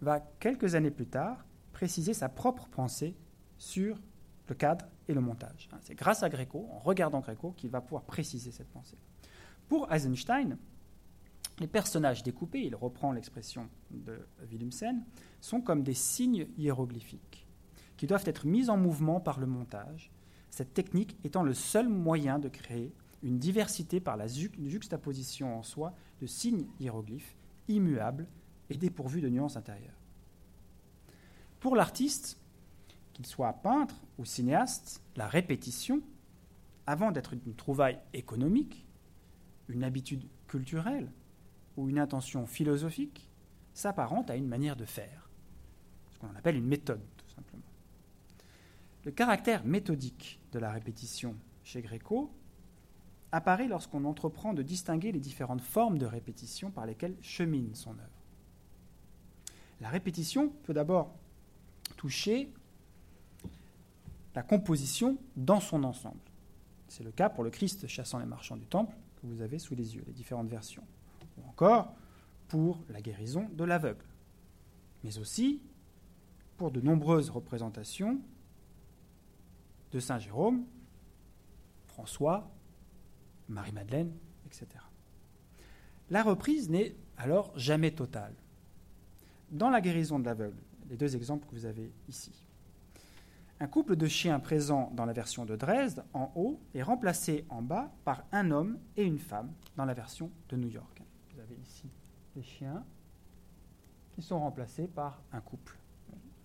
va quelques années plus tard préciser sa propre pensée sur le cadre et le montage. C'est grâce à Gréco, en regardant Gréco, qu'il va pouvoir préciser cette pensée. Pour Eisenstein, les personnages découpés, il reprend l'expression de Willumsen, sont comme des signes hiéroglyphiques qui doivent être mis en mouvement par le montage, cette technique étant le seul moyen de créer une diversité par la juxtaposition en soi de signes hiéroglyphes immuables et dépourvus de nuances intérieures. Pour l'artiste, qu'il soit peintre ou cinéaste, la répétition, avant d'être une trouvaille économique, une habitude culturelle ou une intention philosophique, s'apparente à une manière de faire, ce qu'on appelle une méthode, tout simplement. Le caractère méthodique de la répétition chez Gréco apparaît lorsqu'on entreprend de distinguer les différentes formes de répétition par lesquelles chemine son œuvre. La répétition peut d'abord toucher la composition dans son ensemble. C'est le cas pour le Christ chassant les marchands du temple que vous avez sous les yeux, les différentes versions. Ou encore pour la guérison de l'aveugle. Mais aussi pour de nombreuses représentations de Saint Jérôme, François, Marie-Madeleine, etc. La reprise n'est alors jamais totale. Dans la guérison de l'aveugle, les deux exemples que vous avez ici, un couple de chiens présent dans la version de Dresde, en haut, est remplacé en bas par un homme et une femme dans la version de New York. Vous avez ici les chiens qui sont remplacés par un couple,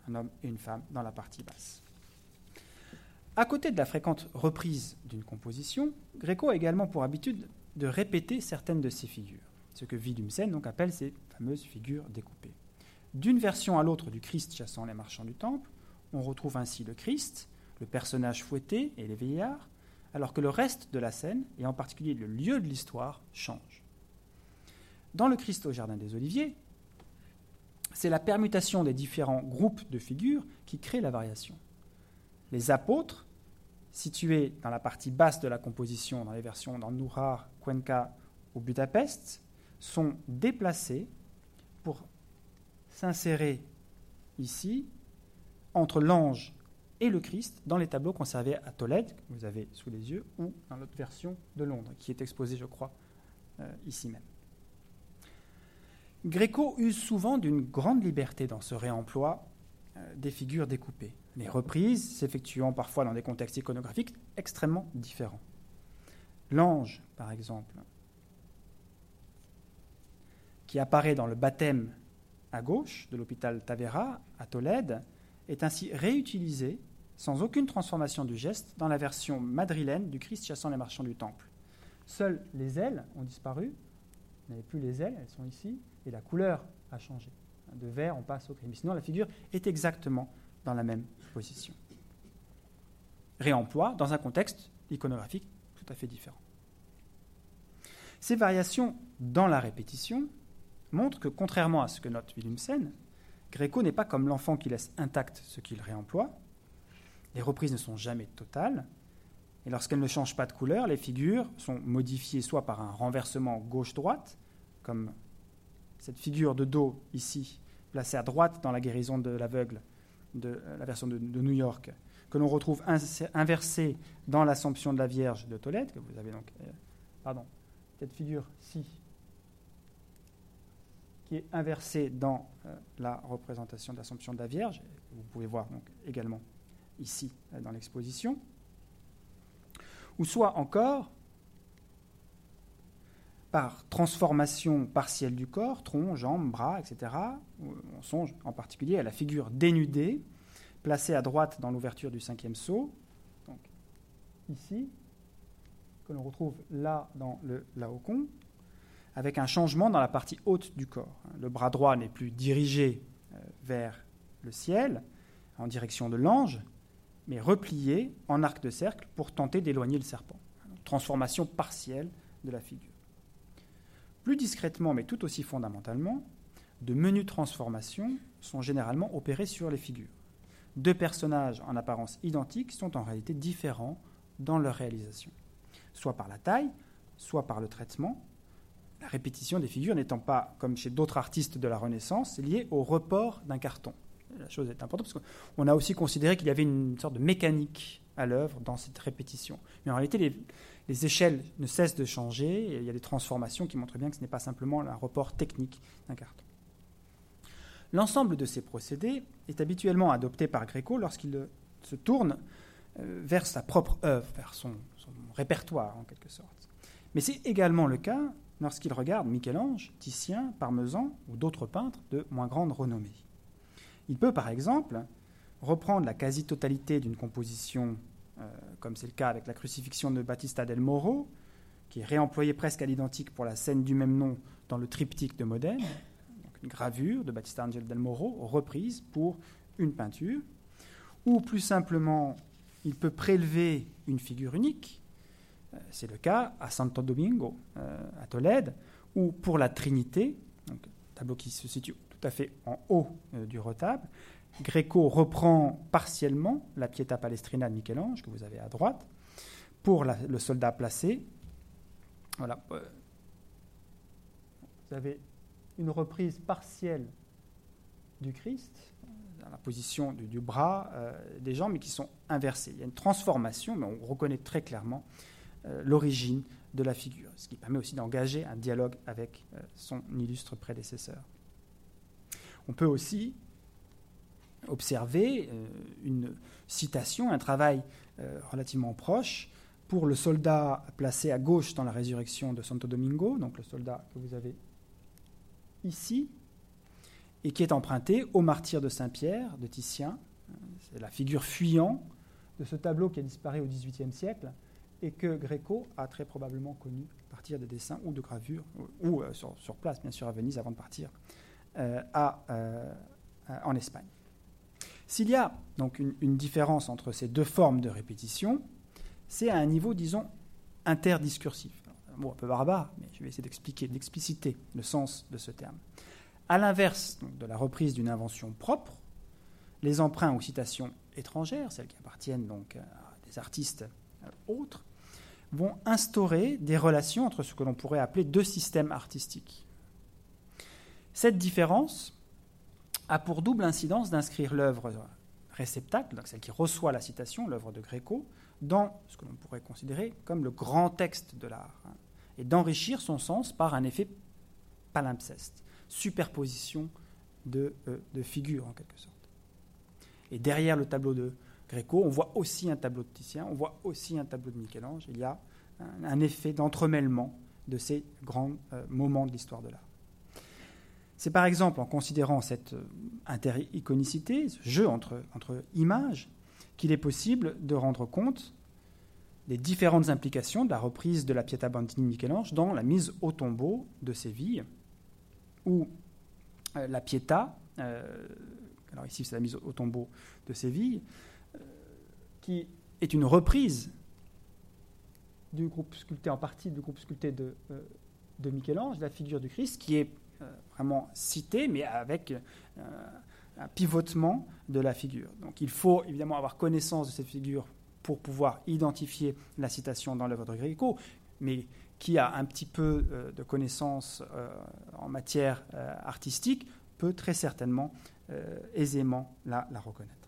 un homme et une femme dans la partie basse. À côté de la fréquente reprise d'une composition, Gréco a également pour habitude de répéter certaines de ses figures, ce que Willumsen donc appelle ces fameuses figures découpées. D'une version à l'autre du Christ chassant les marchands du temple, on retrouve ainsi le Christ, le personnage fouetté et les vieillards, alors que le reste de la scène, et en particulier le lieu de l'histoire, change. Dans le Christ au Jardin des Oliviers, c'est la permutation des différents groupes de figures qui crée la variation. Les apôtres, situés dans la partie basse de la composition, dans les versions dans Nourar, Cuenca ou Budapest, sont déplacés s'insérer ici entre l'ange et le Christ dans les tableaux conservés à Tolède, que vous avez sous les yeux, ou dans notre version de Londres, qui est exposée, je crois, euh, ici même. Gréco use souvent d'une grande liberté dans ce réemploi euh, des figures découpées, les reprises s'effectuant parfois dans des contextes iconographiques extrêmement différents. L'ange, par exemple, qui apparaît dans le baptême à gauche de l'hôpital Tavera à Tolède, est ainsi réutilisé sans aucune transformation du geste dans la version madrilène du Christ chassant les marchands du temple. Seules les ailes ont disparu, vous n'avez plus les ailes, elles sont ici, et la couleur a changé. De vert, on passe au. Mais sinon, la figure est exactement dans la même position. Réemploi dans un contexte iconographique tout à fait différent. Ces variations dans la répétition montrent que, contrairement à ce que note Willumsen, Gréco n'est pas comme l'enfant qui laisse intact ce qu'il réemploie. Les reprises ne sont jamais totales. Et lorsqu'elles ne changent pas de couleur, les figures sont modifiées soit par un renversement gauche-droite, comme cette figure de dos ici, placée à droite dans la guérison de l'aveugle de euh, la version de, New York, que l'on retrouve inversée dans l'Assomption de la Vierge de Tolède, que vous avez donc, euh, pardon, cette figure-ci, qui est inversée dans euh, la représentation de l'Assomption de la Vierge. Vous pouvez voir donc également ici euh, dans l'exposition. Ou soit encore par transformation partielle du corps, tronc, jambes, bras, etc. On songe en particulier à la figure dénudée, placée à droite dans l'ouverture du cinquième saut, donc ici, que l'on retrouve là dans le Laocoon, avec un changement dans la partie haute du corps. Le bras droit n'est plus dirigé euh, vers le ciel, en direction de l'ange, mais replié en arc de cercle pour tenter d'éloigner le serpent. Transformation partielle de la figure. Plus discrètement, mais tout aussi fondamentalement, de menus transformations sont généralement opérés sur les figures. Deux personnages en apparence identiques sont en réalité différents dans leur réalisation, soit par la taille, soit par le traitement, la répétition des figures n'étant pas, comme chez d'autres artistes de la Renaissance, liée au report d'un carton. La chose est importante parce qu'on a aussi considéré qu'il y avait une sorte de mécanique à l'œuvre dans cette répétition. Mais en réalité, les, les échelles ne cessent de changer et il y a des transformations qui montrent bien que ce n'est pas simplement un report technique d'un carton. L'ensemble de ces procédés est habituellement adopté par Gréco lorsqu'il se tourne euh, vers sa propre œuvre, vers son, répertoire en quelque sorte. Mais c'est également le cas lorsqu'il regarde Michel-Ange, Titien, Parmesan ou d'autres peintres de moins grande renommée. Il peut par exemple reprendre la quasi-totalité d'une composition, euh, comme c'est le cas avec la crucifixion de Battista del Moro, qui est réemployée presque à l'identique pour la scène du même nom dans le triptyque de Modène, une gravure de Battista Angel del Moro reprise pour une peinture, ou plus simplement, il peut prélever une figure unique. Euh, c'est le cas à Santo Domingo, euh, à Tolède, ou pour la Trinité, tableau qui se situe tout à fait en haut euh, du retable. Gréco reprend partiellement la Pietà Palestrina de Michel-Ange, que vous avez à droite, pour le soldat placé. Voilà. Vous avez une reprise partielle du Christ, dans la position du, bras des jambes, mais qui sont inversées. Il y a une transformation, mais on reconnaît très clairement l'origine de la figure, ce qui permet aussi d'engager un dialogue avec euh, son illustre prédécesseur. On peut aussi observer une citation, un travail relativement proche pour le soldat placé à gauche dans la résurrection de Santo Domingo, donc le soldat que vous avez ici, et qui est emprunté au martyr de Saint-Pierre de Titien. C'est la figure fuyant de ce tableau qui a disparu au XVIIIe siècle et que Gréco a très probablement connu à partir de dessins ou de gravures, ou, euh, sur, place, bien sûr, à Venise, avant de partir euh, euh, en Espagne. S'il y a donc une, différence entre ces deux formes de répétition, c'est à un niveau, disons, interdiscursif un un peu barbare, mais je vais essayer d'expliquer, d'expliciter le sens de ce terme. À l'inverse de la reprise d'une invention propre, les emprunts ou citations étrangères, celles qui appartiennent donc à des artistes autres, vont instaurer des relations entre ce que l'on pourrait appeler deux systèmes artistiques. Cette différence a pour double incidence d'inscrire l'œuvre réceptacle, donc celle qui reçoit la citation, l'œuvre de Gréco, dans ce que l'on pourrait considérer comme le grand texte de l'art et d'enrichir son sens par un effet palimpseste, superposition de, euh, de, figures en quelque sorte. Et derrière le tableau de Gréco, on voit aussi un tableau de Titien, on voit aussi un tableau de Michel-Ange. Il y a un, effet d'entremêlement de ces grands euh, moments de l'histoire de l'art. C'est par exemple en considérant cette euh, inter-iconicité, ce jeu entre, images, qu'il est possible de rendre compte des différentes implications de la reprise de la Pietà Bandini de Michel-Ange dans la mise au tombeau de Séville, où euh, la Pietà, alors ici c'est la mise au tombeau de Séville, qui est une reprise du groupe sculpté, en partie du groupe sculpté de, de Michel-Ange, la figure du Christ, qui est vraiment citée, mais avec un pivotement de la figure. Donc il faut évidemment avoir connaissance de cette figure pour pouvoir identifier la citation dans l'œuvre de Gréco, mais qui a un petit peu euh, de connaissances euh, en matière euh, artistique peut très certainement aisément la, reconnaître.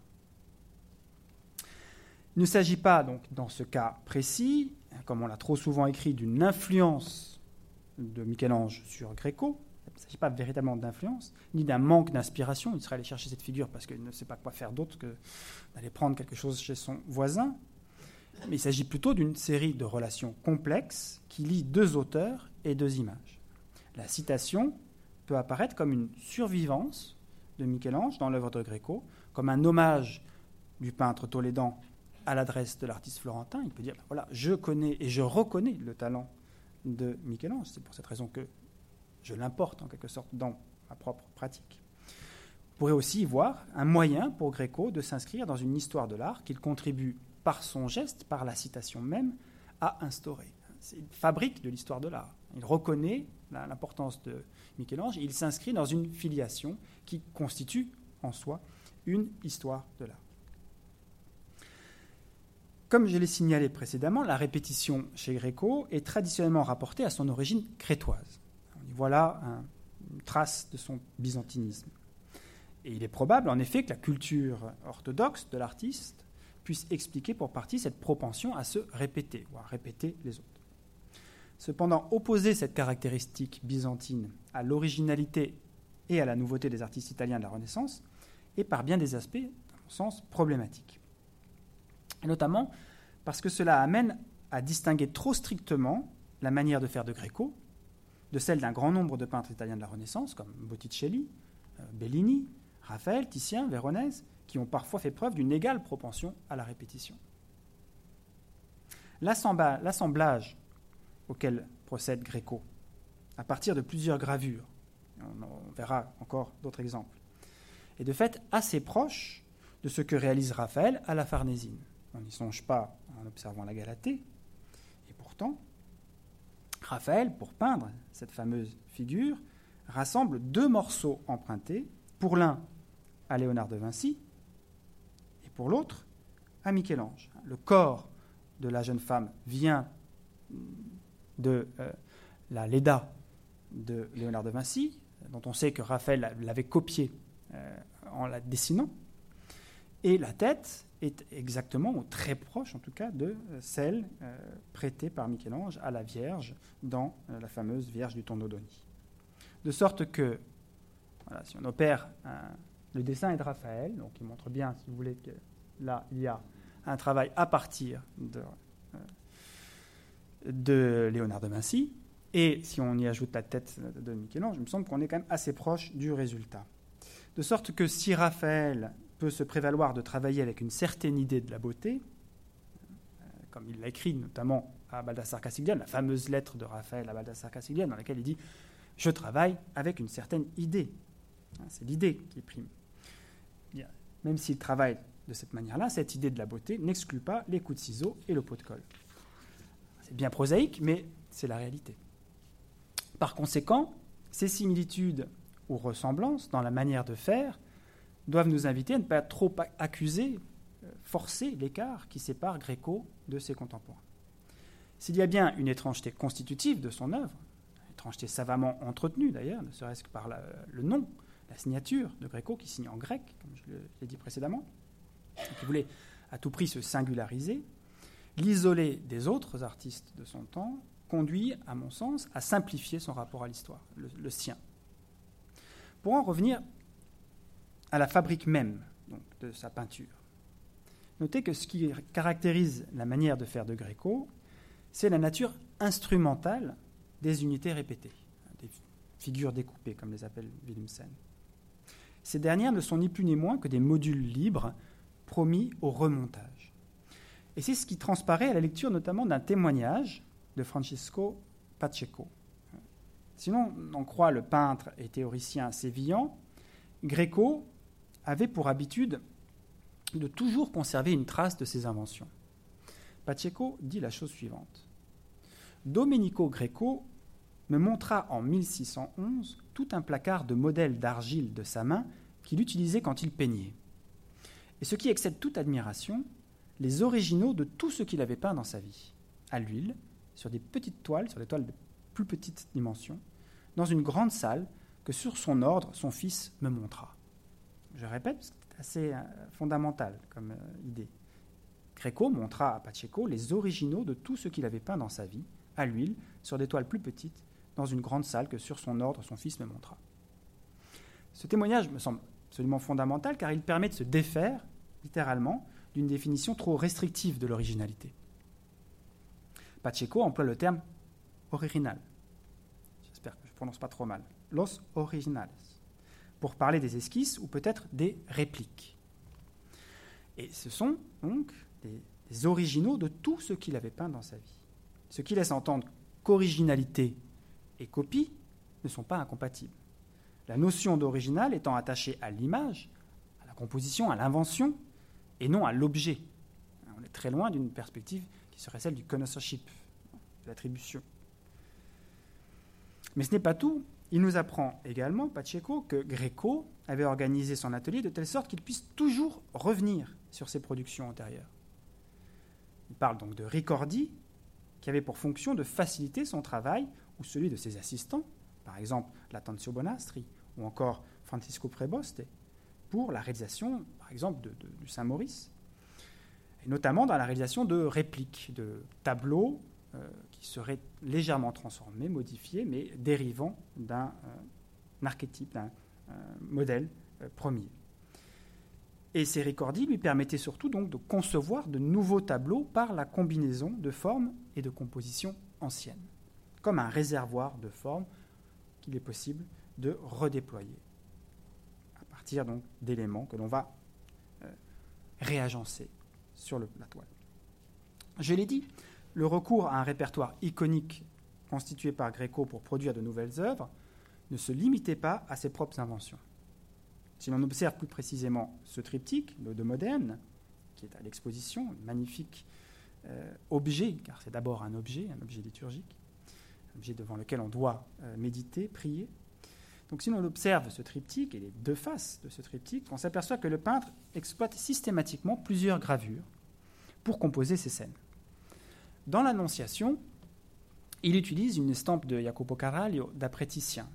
Il ne s'agit pas donc dans ce cas précis, comme on l'a trop souvent écrit, d'une influence de Michel-Ange sur Gréco, il ne s'agit pas véritablement d'influence, ni d'un manque d'inspiration. Il serait allé chercher cette figure parce qu'il ne sait pas quoi faire d'autre que d'aller prendre quelque chose chez son voisin. Mais il s'agit plutôt d'une série de relations complexes qui lient deux auteurs et deux images. La citation peut apparaître comme une survivance de Michel-Ange dans l'œuvre de Gréco, comme un hommage du peintre tolédan à l'adresse de l'artiste florentin. Il peut dire voilà, je connais et je reconnais le talent de Michel-Ange. C'est pour cette raison que je l'importe en quelque sorte dans ma propre pratique. Vous pourrez aussi y voir un moyen pour Gréco de s'inscrire dans une histoire de l'art qu'il contribue par son geste, par la citation même, à instaurer. Une fabrique de l'histoire de l'art. Il reconnaît l'importance de Michel-Ange et il s'inscrit dans une filiation qui constitue en soi une histoire de l'art. Comme je l'ai signalé précédemment, la répétition chez Gréco est traditionnellement rapportée à son origine crétoise. voilà une trace de son byzantinisme. Et il est probable, en effet, que la culture orthodoxe de l'artiste puisse expliquer pour partie cette propension à se répéter, ou à répéter les autres. Cependant, opposer cette caractéristique byzantine à l'originalité et à la nouveauté des artistes italiens de la Renaissance est par bien des aspects, à mon sens, problématique. Notamment parce que cela amène à distinguer trop strictement la manière de faire de Gréco de celle d'un grand nombre de peintres italiens de la Renaissance, comme Botticelli, euh, Bellini, Raphaël, Titien, Véronèse, qui ont parfois fait preuve d'une égale propension à la répétition. L'assemblage auquel procède Gréco, à partir de plusieurs gravures, on, verra encore d'autres exemples, est de fait assez proche de ce que réalise Raphaël à la Farnésine. On n'y songe pas en observant la Galatée, et pourtant, Raphaël, pour peindre cette fameuse figure, rassemble deux morceaux empruntés, pour l'un à Léonard de Vinci et pour l'autre à Michel-Ange. Le corps de la jeune femme vient de euh, la Leda de Léonard de Vinci, dont on sait que Raphaël l'avait copié euh, en la dessinant, et la tête est exactement, ou très proche en tout cas, de euh, celle prêtée par Michel-Ange à la Vierge dans la fameuse Vierge du Tondodoni. De sorte que, si on opère le dessin est de Raphaël, donc il montre bien, si vous voulez, que là, il y a un travail à partir de, de Léonard de Vinci. Et si on y ajoute la tête de Michel-Ange, il me semble qu'on est quand même assez proche du résultat. De sorte que si Raphaël peut se prévaloir de travailler avec une certaine idée de la beauté, euh, comme il l'a écrit notamment à Baldassar Castiglione, la fameuse lettre de Raphaël à Baldassar Castiglione, dans laquelle il dit Je travaille avec une certaine idée. Hein, c'est l'idée qui prime. Même s'il travaille de cette manière-là, cette idée de la beauté n'exclut pas les coups de ciseaux et le pot de colle. C'est bien prosaïque, mais c'est la réalité. Par conséquent, ces similitudes ou ressemblances dans la manière de faire doivent nous inviter à ne pas trop accuser, euh, forcer l'écart qui sépare Gréco de ses contemporains. S'il y a bien une étrangeté constitutive de son œuvre, étrangeté savamment entretenue d'ailleurs, ne serait-ce que par le nom, la signature de Gréco qui signe en grec, comme je l'ai dit précédemment, qui voulait à tout prix se singulariser, l'isoler des autres artistes de son temps conduit, à mon sens, à simplifier son rapport à l'histoire, le, sien. Pour en revenir à la fabrique même de sa peinture, notez que ce qui caractérise la manière de faire de Gréco, c'est la nature instrumentale des unités répétées, des figures découpées, comme les appelle Willemsen. Ces dernières ne sont ni plus ni moins que des modules libres promis au remontage. Et c'est ce qui transparaît à la lecture notamment d'un témoignage de Francisco Pacheco. Sinon, on croit le peintre et théoricien sévillan, Greco avait pour habitude de toujours conserver une trace de ses inventions. Pacheco dit la chose suivante. Domenico Greco me montra en 1611 tout un placard de modèles d'argile de sa main qu'il utilisait quand il peignait. Et ce qui excède toute admiration, les originaux de tout ce qu'il avait peint dans sa vie, à l'huile, sur des petites toiles, sur des toiles de plus petite dimension, dans une grande salle que sur son ordre son fils me montra. Je répète, c'est assez euh, fondamental comme euh, idée. Greco montra à Pacheco les originaux de tout ce qu'il avait peint dans sa vie, à l'huile, sur des toiles plus petites, dans une grande salle que sur son ordre son fils me montra. Ce témoignage me semble absolument fondamental car il permet de se défaire, littéralement, d'une définition trop restrictive de l'originalité. Pacheco emploie le terme original. J'espère que je ne prononce pas trop mal. Los originales. Pour parler des esquisses ou peut-être des répliques. Et ce sont donc des, originaux de tout ce qu'il avait peint dans sa vie. Ce qui laisse entendre qu'originalité et copie ne sont pas incompatibles. La notion d'original étant attachée à l'image, à la composition, à l'invention, et non à l'objet. On est très loin d'une perspective qui serait celle du connoisseurship, de l'attribution. Mais ce n'est pas tout. Il nous apprend également, Pacheco, que Greco avait organisé son atelier de telle sorte qu'il puisse toujours revenir sur ses productions antérieures. Il parle donc de Ricordi, qui avait pour fonction de faciliter son travail, ou celui de ses assistants, par exemple Lattanzio Bonastri ou encore Francisco Preboste, pour la réalisation, par exemple, du Saint-Maurice, et notamment dans la réalisation de répliques, de tableaux euh, qui seraient légèrement transformés, modifiés, mais dérivant d'un euh, archétype, d'un euh, modèle premier. Et ces ricordi lui permettaient surtout donc de concevoir de nouveaux tableaux par la combinaison de formes et de compositions anciennes, comme un réservoir de formes qu'il est possible de redéployer à partir donc d'éléments que l'on va euh, réagencer sur le, la toile. Je l'ai dit, le recours à un répertoire iconique constitué par Gréco pour produire de nouvelles œuvres ne se limitait pas à ses propres inventions. Si l'on observe plus précisément ce triptyque, le de Moderne, qui est à l'exposition, un magnifique euh, objet, car c'est d'abord un objet, un objet liturgique, un objet devant lequel on doit euh, méditer, prier. Donc si l'on observe ce triptyque et les deux faces de ce triptyque, on s'aperçoit que le peintre exploite systématiquement plusieurs gravures pour composer ces scènes. Dans l'Annonciation, il utilise une estampe de Jacopo Carraglio d'après Titien,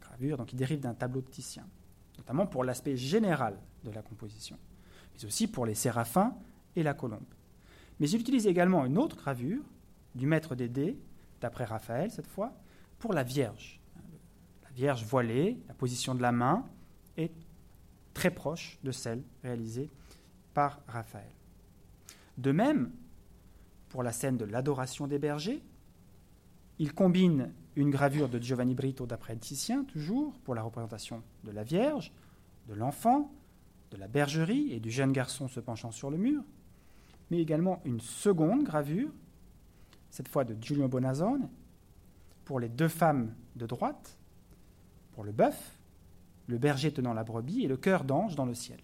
gravure donc, qui dérive d'un tableau de Titien notamment pour l'aspect général de la composition, mais aussi pour les séraphins et la colombe. Mais il utilise également une autre gravure du maître des dés, d'après Raphaël cette fois, pour la Vierge. La Vierge voilée, la position de la main est très proche de celle réalisée par Raphaël. De même, pour la scène de l'adoration des bergers, il combine une gravure de Giovanni Brito d'après Titien, toujours, pour la représentation de la Vierge, de l'enfant, de la bergerie et du jeune garçon se penchant sur le mur, mais également une seconde gravure, cette fois de Giulio Bonazzone, pour les deux femmes de droite, pour le bœuf, le berger tenant la brebis et le cœur d'ange dans le ciel.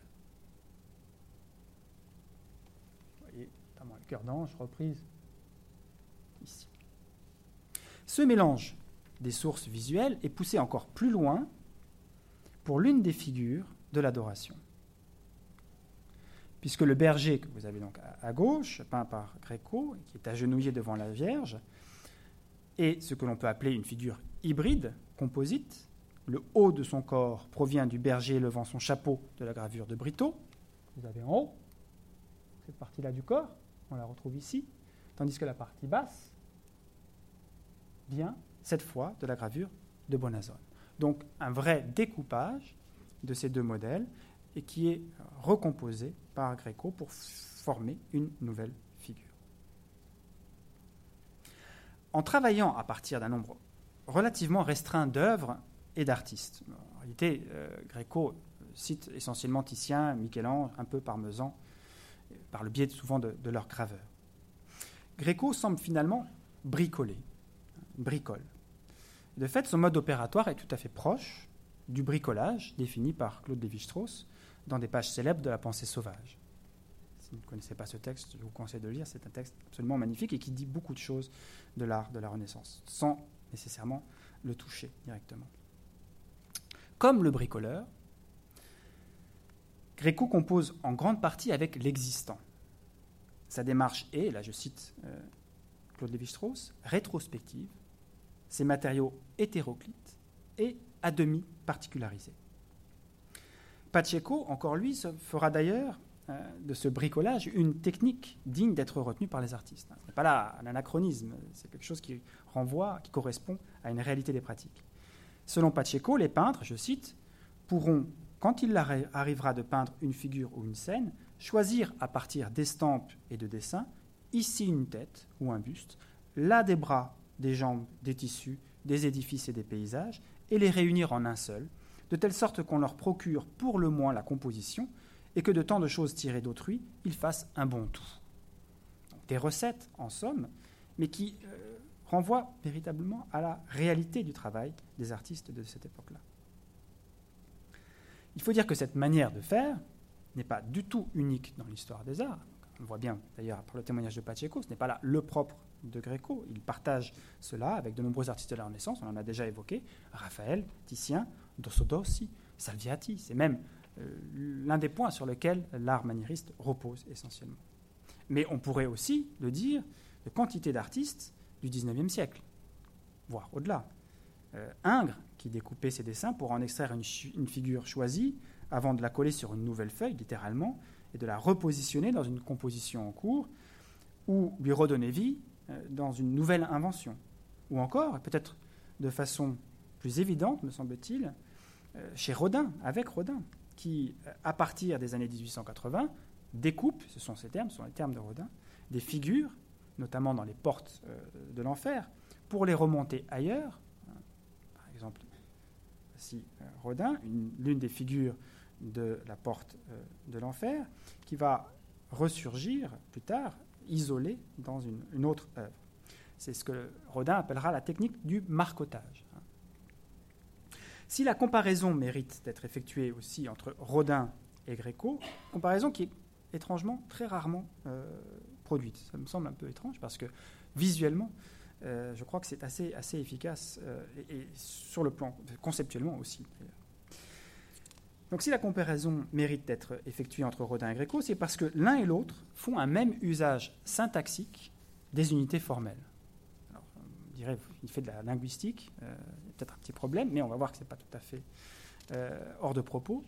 Vous voyez notamment le cœur d'ange reprise ici. Ce mélange des sources visuelles est poussé encore plus loin pour l'une des figures de l'adoration. Puisque le berger que vous avez donc à gauche, peint par Gréco, qui est agenouillé devant la Vierge, est ce que l'on peut appeler une figure hybride, composite. Le haut de son corps provient du berger levant son chapeau de la gravure de Brito. Vous avez en haut cette partie-là du corps, on la retrouve ici, tandis que la partie basse vient cette fois de la gravure de Bonazone. Donc un vrai découpage de ces deux modèles et qui est recomposé par Gréco pour former une nouvelle figure. En travaillant à partir d'un nombre relativement restreint d'œuvres et d'artistes, en réalité, euh, Gréco cite essentiellement Titien, Michel-Ange, un peu Parmesan, par le biais souvent de, de leurs graveurs. Gréco semble finalement bricoler bricole. De fait, son mode opératoire est tout à fait proche du bricolage défini par Claude Lévi-Strauss dans des pages célèbres de La pensée sauvage. Si vous ne connaissez pas ce texte, je vous conseille de le lire. C'est un texte absolument magnifique et qui dit beaucoup de choses de l'art de la Renaissance, sans nécessairement le toucher directement. Comme le bricoleur, Gréco compose en grande partie avec l'existant. Sa démarche est, là je cite euh, Claude Lévi-Strauss, rétrospective, ces matériaux hétéroclites et à demi particularisés. Pacheco, encore lui, fera d'ailleurs euh, de ce bricolage une technique digne d'être retenue par les artistes. Ce n'est pas là un anachronisme, c'est quelque chose qui renvoie, qui correspond à une réalité des pratiques. Selon Pacheco, les peintres, je cite, pourront, quand il arrivera de peindre une figure ou une scène, choisir à partir d'estampes et de dessins, ici une tête ou un buste, là des bras des jambes, des tissus, des édifices et des paysages, et les réunir en un seul, de telle sorte qu'on leur procure pour le moins la composition, et que de tant de choses tirées d'autrui, ils fassent un bon tout. des recettes, en somme, mais qui euh, renvoient véritablement à la réalité du travail des artistes de cette époque-là. Il faut dire que cette manière de faire n'est pas du tout unique dans l'histoire des arts. On voit bien d'ailleurs pour le témoignage de Pacheco, ce n'est pas là le propre de Gréco. Il partage cela avec de nombreux artistes de la Renaissance, on en a déjà évoqué, Raphaël, Titien, Dossodossi, Salviati. C'est même euh, l'un des points sur lesquels l'art maniériste repose essentiellement. Mais on pourrait aussi le dire de quantité d'artistes du XIXe siècle, voire au-delà. Euh, Ingres qui découpait ses dessins pour en extraire une, figure choisie avant de la coller sur une nouvelle feuille, littéralement, et de la repositionner dans une composition en cours, ou lui redonner vie euh, dans une nouvelle invention. Ou encore, peut-être de façon plus évidente, me semble-t-il, euh, chez Rodin, avec Rodin, qui, à partir des années 1880, découpe, ce sont ces termes, ce sont les termes de Rodin, des figures, notamment dans les portes de l'enfer, pour les remonter ailleurs, exemple, si euh, Rodin, l'une des figures de la porte euh, de l'enfer, qui va ressurgir plus tard, isolée dans une, autre œuvre. C'est ce que Rodin appellera la technique du marcotage. Si la comparaison mérite d'être effectuée aussi entre Rodin et Gréco, comparaison qui est étrangement très rarement euh, produite. Ça me semble un peu étrange parce que visuellement, euh, je crois que c'est assez, efficace euh, et, sur le plan conceptuellement aussi. Donc si la comparaison mérite d'être effectuée entre Rodin et Gréco, c'est parce que l'un et l'autre font un même usage syntaxique des unités formelles. Alors, on dirait qu'il fait de la linguistique, euh, il peut-être un petit problème, mais on va voir que ce n'est pas tout à fait hors de propos,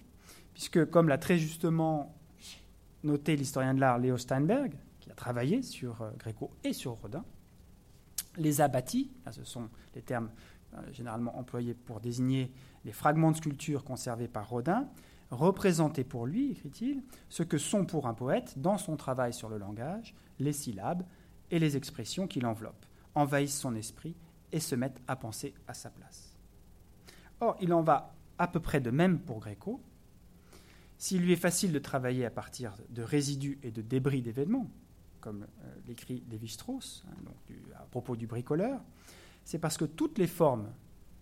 puisque comme l'a très justement noté l'historien de l'art Léo Steinberg, qui a travaillé sur Gréco et sur Rodin, les abattis, ce sont les termes euh, généralement employés pour désigner les fragments de sculpture conservés par Rodin, représentaient pour lui, écrit-il, ce que sont pour un poète, dans son travail sur le langage, les syllabes et les expressions qui l'enveloppent, envahissent son esprit et se mettent à penser à sa place. Or, il en va à peu près de même pour Gréco. S'il lui est facile de travailler à partir de résidus et de débris d'événements, comme euh, l'écrit Lévi-Strauss, hein, à propos du bricoleur, c'est parce que toutes les formes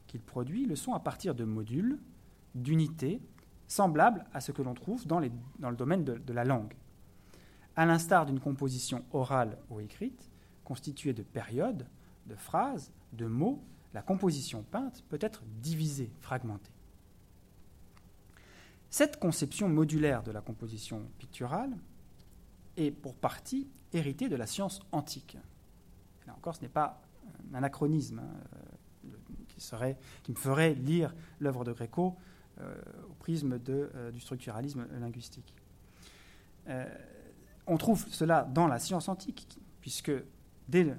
qu'il produit le sont à partir de modules, d'unités, semblables à ce que l'on trouve dans, le domaine de, de la langue. À l'instar d'une composition orale ou écrite, constituée de périodes, de phrases, de mots, la composition peinte peut être divisée, fragmentée. Cette conception modulaire de la composition picturale est pour partie hérité de la science antique. Là encore, ce n'est pas un anachronisme hein, euh, qui, me ferait lire l'œuvre de Gréco euh, au prisme euh, du structuralisme linguistique. on trouve cela dans la science antique, puisque dès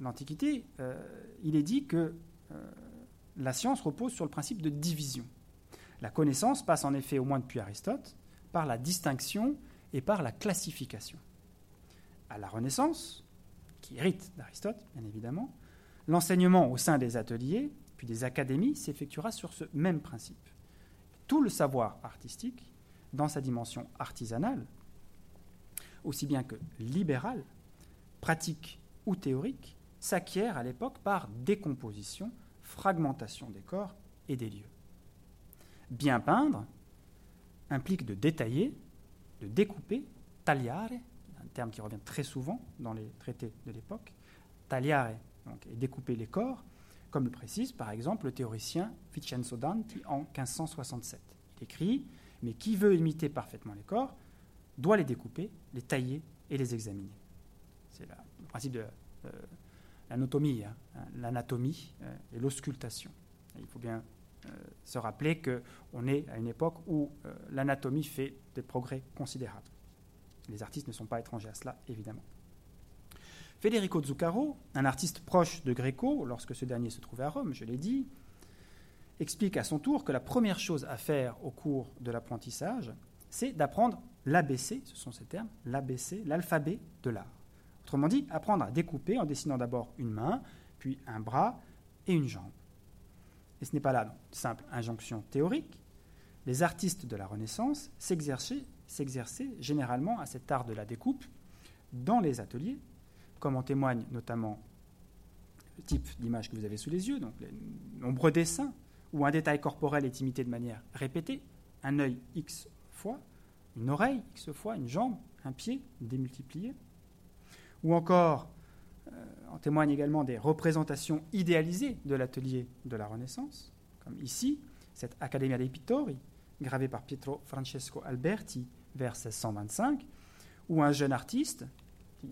l'Antiquité, il est dit que la science repose sur le principe de division. La connaissance passe en effet, au moins depuis Aristote, par la distinction et par la classification à la Renaissance, qui hérite d'Aristote, bien évidemment, l'enseignement au sein des ateliers, puis des académies, s'effectuera sur ce même principe. Tout le savoir artistique, dans sa dimension artisanale, aussi bien que libérale, pratique ou théorique, s'acquiert à l'époque par décomposition, fragmentation des corps et des lieux. Bien peindre implique de détailler, de découper, tagliare, terme qui revient très souvent dans les traités de l'époque, tagliare, donc, et découper les corps, comme le précise par exemple le théoricien Vincenzo Danti en 1567. Il écrit Mais qui veut imiter parfaitement les corps doit les découper, les tailler et les examiner. C'est le principe de euh, l'anatomie, hein, hein, l'anatomie euh, et l'auscultation. Il faut bien se rappeler qu'on est à une époque où l'anatomie fait des progrès considérables. Les artistes ne sont pas étrangers à cela, évidemment. Federico Zuccaro, un artiste proche de Greco, lorsque ce dernier se trouvait à Rome, je l'ai dit, explique à son tour que la première chose à faire au cours de l'apprentissage, c'est d'apprendre l'ABC, ce sont ces termes, l'ABC, l'alphabet de l'art. Autrement dit, apprendre à découper en dessinant d'abord une main, puis un bras et une jambe. Ce n'est pas là une simple injonction théorique. Les artistes de la Renaissance s'exerçaient généralement à cet art de la découpe dans les ateliers, comme en témoigne notamment le type d'image que vous avez sous les yeux, donc les nombreux dessins où un détail corporel est imité de manière répétée, un œil X fois, une oreille X fois, une jambe, un pied démultiplié, ou encore en témoignent également des représentations idéalisées de l'atelier de la Renaissance, comme ici, cette Accademia dei Pittori, gravée par Pietro Francesco Alberti vers 1625, où un jeune artiste, que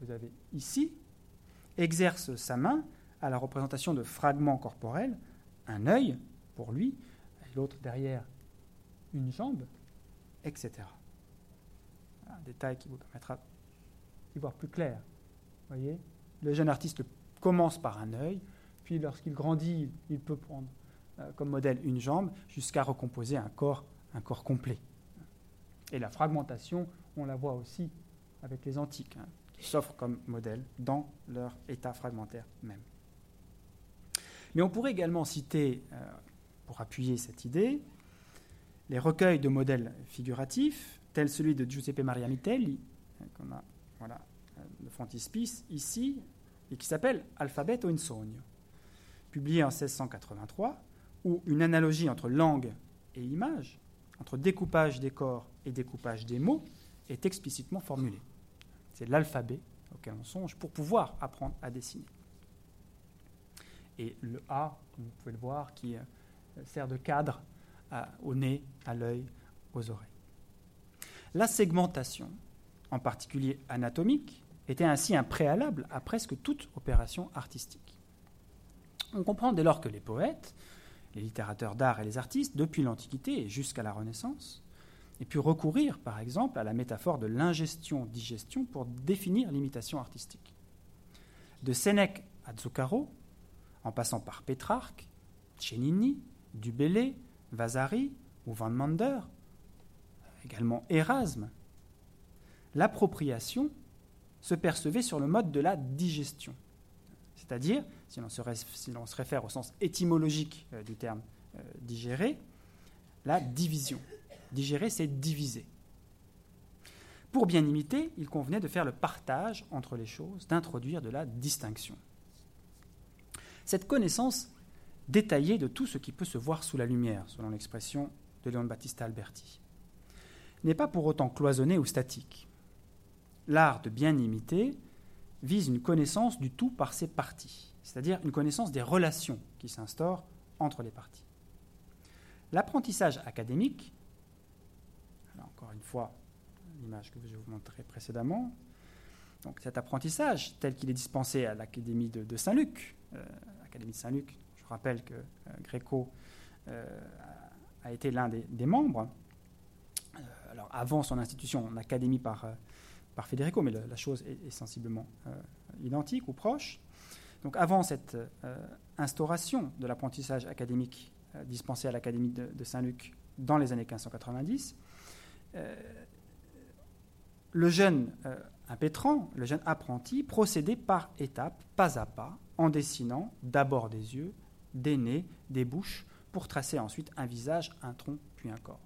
vous avez ici, exerce sa main à la représentation de fragments corporels, un œil pour lui, l'autre derrière une jambe, etc. Un détail qui vous permettra d'y voir plus clair. Voyez? Le jeune artiste commence par un œil, puis lorsqu'il grandit, il peut prendre euh, comme modèle une jambe jusqu'à recomposer un corps, un corps complet. Et la fragmentation, on la voit aussi avec les antiques, hein, qui s'offrent comme modèle dans leur état fragmentaire même. Mais on pourrait également citer, euh, pour appuyer cette idée, les recueils de modèles figuratifs, tels celui de Giuseppe Maria Mitelli, hein, qu'on a voilà, euh, de frontispice ici, et qui s'appelle Alphabet in sogno, publié en 1683, où une analogie entre langue et image, entre découpage des corps et découpage des mots, est explicitement formulée. C'est l'alphabet auquel on songe pour pouvoir apprendre à dessiner. Et le A, comme vous pouvez le voir, qui euh, sert de cadre au nez, à l'œil, aux oreilles. La segmentation, en particulier anatomique, était ainsi un préalable à presque toute opération artistique. On comprend dès lors que les poètes, les littérateurs d'art et les artistes, depuis l'Antiquité jusqu'à la Renaissance, aient pu recourir, par exemple, à la métaphore de l'ingestion-digestion pour définir l'imitation artistique. De Sénèque à Zuccaro, en passant par Pétrarque, Cennini, Dubélé, Vasari ou Van Mander, également Erasme, l'appropriation se percevait sur le mode de la digestion. C'est-à-dire, si l'on se, réfère au sens étymologique euh, du terme euh, digérer, la division. Digérer, c'est diviser. Pour bien imiter, il convenait de faire le partage entre les choses, d'introduire de la distinction. Cette connaissance détaillée de tout ce qui peut se voir sous la lumière, selon l'expression de Léon Battista Alberti, n'est pas pour autant cloisonnée ou statique. L'art de bien imiter vise une connaissance du tout par ses parties, c'est-à-dire une connaissance des relations qui s'instaurent entre les parties. L'apprentissage académique, encore une fois, l'image que je vous montrer précédemment, donc cet apprentissage tel qu'il est dispensé à l'Académie de, Saint-Luc, euh, l'Académie de Saint-Luc, je rappelle que euh, Gréco euh, a été l'un des, membres, alors avant son institution en académie par par Federico, mais la, chose est, sensiblement euh, identique ou proche. Donc avant cette euh, instauration de l'apprentissage académique euh, dispensé à l'Académie de, Saint-Luc dans les années 1590, le jeune impétrant, le jeune apprenti, procédait par étapes, pas à pas, en dessinant d'abord des yeux, des nez, des bouches, pour tracer ensuite un visage, un tronc, puis un corps.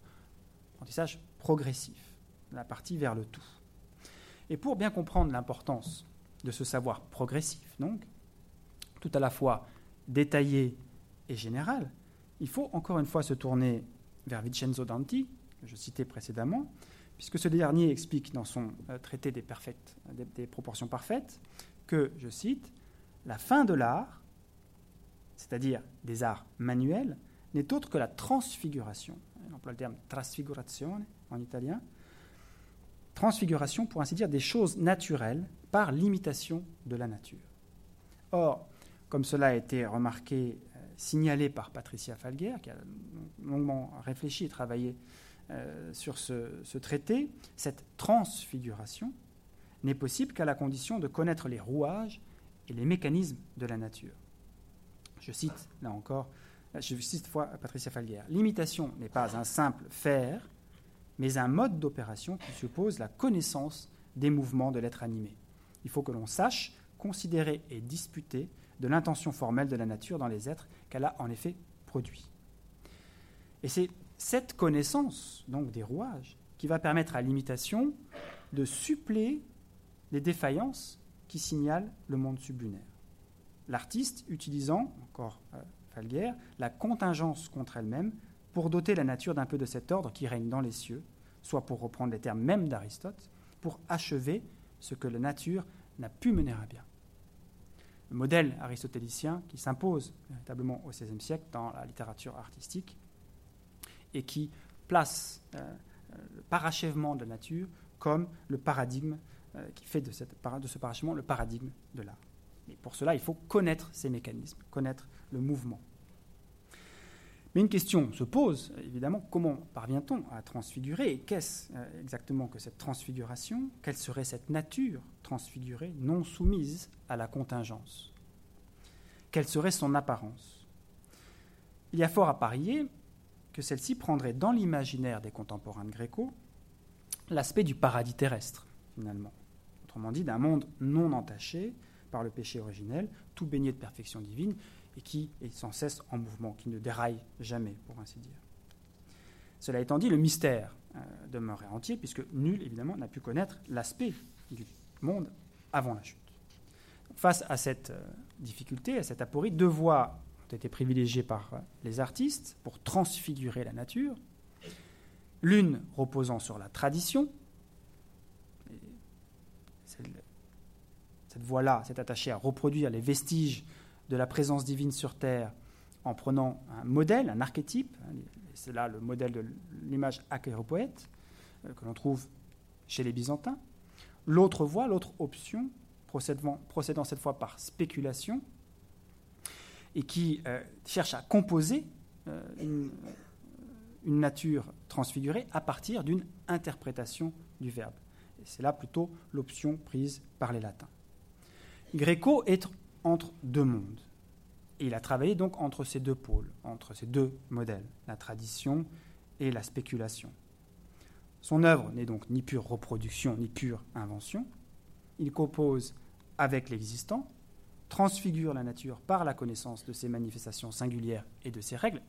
Apprentissage progressif, la partie vers le tout. Et pour bien comprendre l'importance de ce savoir progressif, donc, tout à la fois détaillé et général, il faut encore une fois se tourner vers Vincenzo Danti, que je citais précédemment, puisque ce dernier explique dans son euh, traité des, des, proportions parfaites que, je cite, la fin de l'art, c'est-à-dire des arts manuels, n'est autre que la transfiguration. On emploie le terme trasfigurazione en italien, transfiguration, pour ainsi dire, des choses naturelles par l'imitation de la nature. Or, comme cela a été remarqué, euh, signalé par Patricia Falguer, qui a longuement réfléchi et travaillé euh, sur ce, traité, cette transfiguration n'est possible qu'à la condition de connaître les rouages et les mécanismes de la nature. Je cite là encore, je cite fois Patricia Falguer, l'imitation n'est pas un simple faire, mais un mode d'opération qui suppose la connaissance des mouvements de l'être animé. Il faut que l'on sache considérer et disputer de l'intention formelle de la nature dans les êtres qu'elle a en effet produits. Et c'est cette connaissance, donc des rouages, qui va permettre à l'imitation de suppléer les défaillances qui signalent le monde sublunaire. L'artiste utilisant, encore euh, Falguer, la contingence contre elle-même pour doter la nature d'un peu de cet ordre qui règne dans les cieux, soit pour reprendre les termes même d'Aristote, pour achever ce que la nature n'a pu mener à bien. Le modèle aristotélicien qui s'impose véritablement au XVIe siècle dans la littérature artistique et qui place euh, le parachèvement de la nature comme le paradigme euh, qui fait de, ce parachèvement le paradigme de l'art. Et pour cela, il faut connaître ces mécanismes, connaître le mouvement. Mais une question se pose, évidemment, comment parvient-on à transfigurer Et qu'est-ce euh, exactement que cette transfiguration? Quelle serait cette nature transfigurée, non soumise à la contingence? Quelle serait son apparence? Il y a fort à parier que celle-ci prendrait dans l'imaginaire des contemporains de Gréco l'aspect du paradis terrestre, finalement. Autrement dit, d'un monde non entaché par le péché originel, tout baigné de perfection divine, et qui est sans cesse en mouvement, qui ne déraille jamais, pour ainsi dire. Cela étant dit, le mystère euh, demeurait entier, puisque nul, évidemment, n'a pu connaître l'aspect du monde avant la chute. Face à cette euh, difficulté, à cette aporie, deux voies ont été privilégiées par euh, les artistes pour transfigurer la nature. L'une reposant sur la tradition, cette voie-là s'est attachée à reproduire les vestiges de la présence divine sur Terre en prenant un modèle, un archétype. C'est là le modèle de l'image achéropoète euh, que l'on trouve chez les Byzantins. L'autre voie, l'autre option, procédant, cette fois par spéculation, et qui euh, cherche à composer euh, une, nature transfigurée à partir d'une interprétation du verbe. C'est là plutôt l'option prise par les latins. Gréco est entre deux mondes. Et il a travaillé donc entre ces deux pôles, entre ces deux modèles, la tradition et la spéculation. Son œuvre n'est donc ni pure reproduction, ni pure invention. Il compose avec l'existant, transfigure la nature par la connaissance de ses manifestations singulières et de ses règles.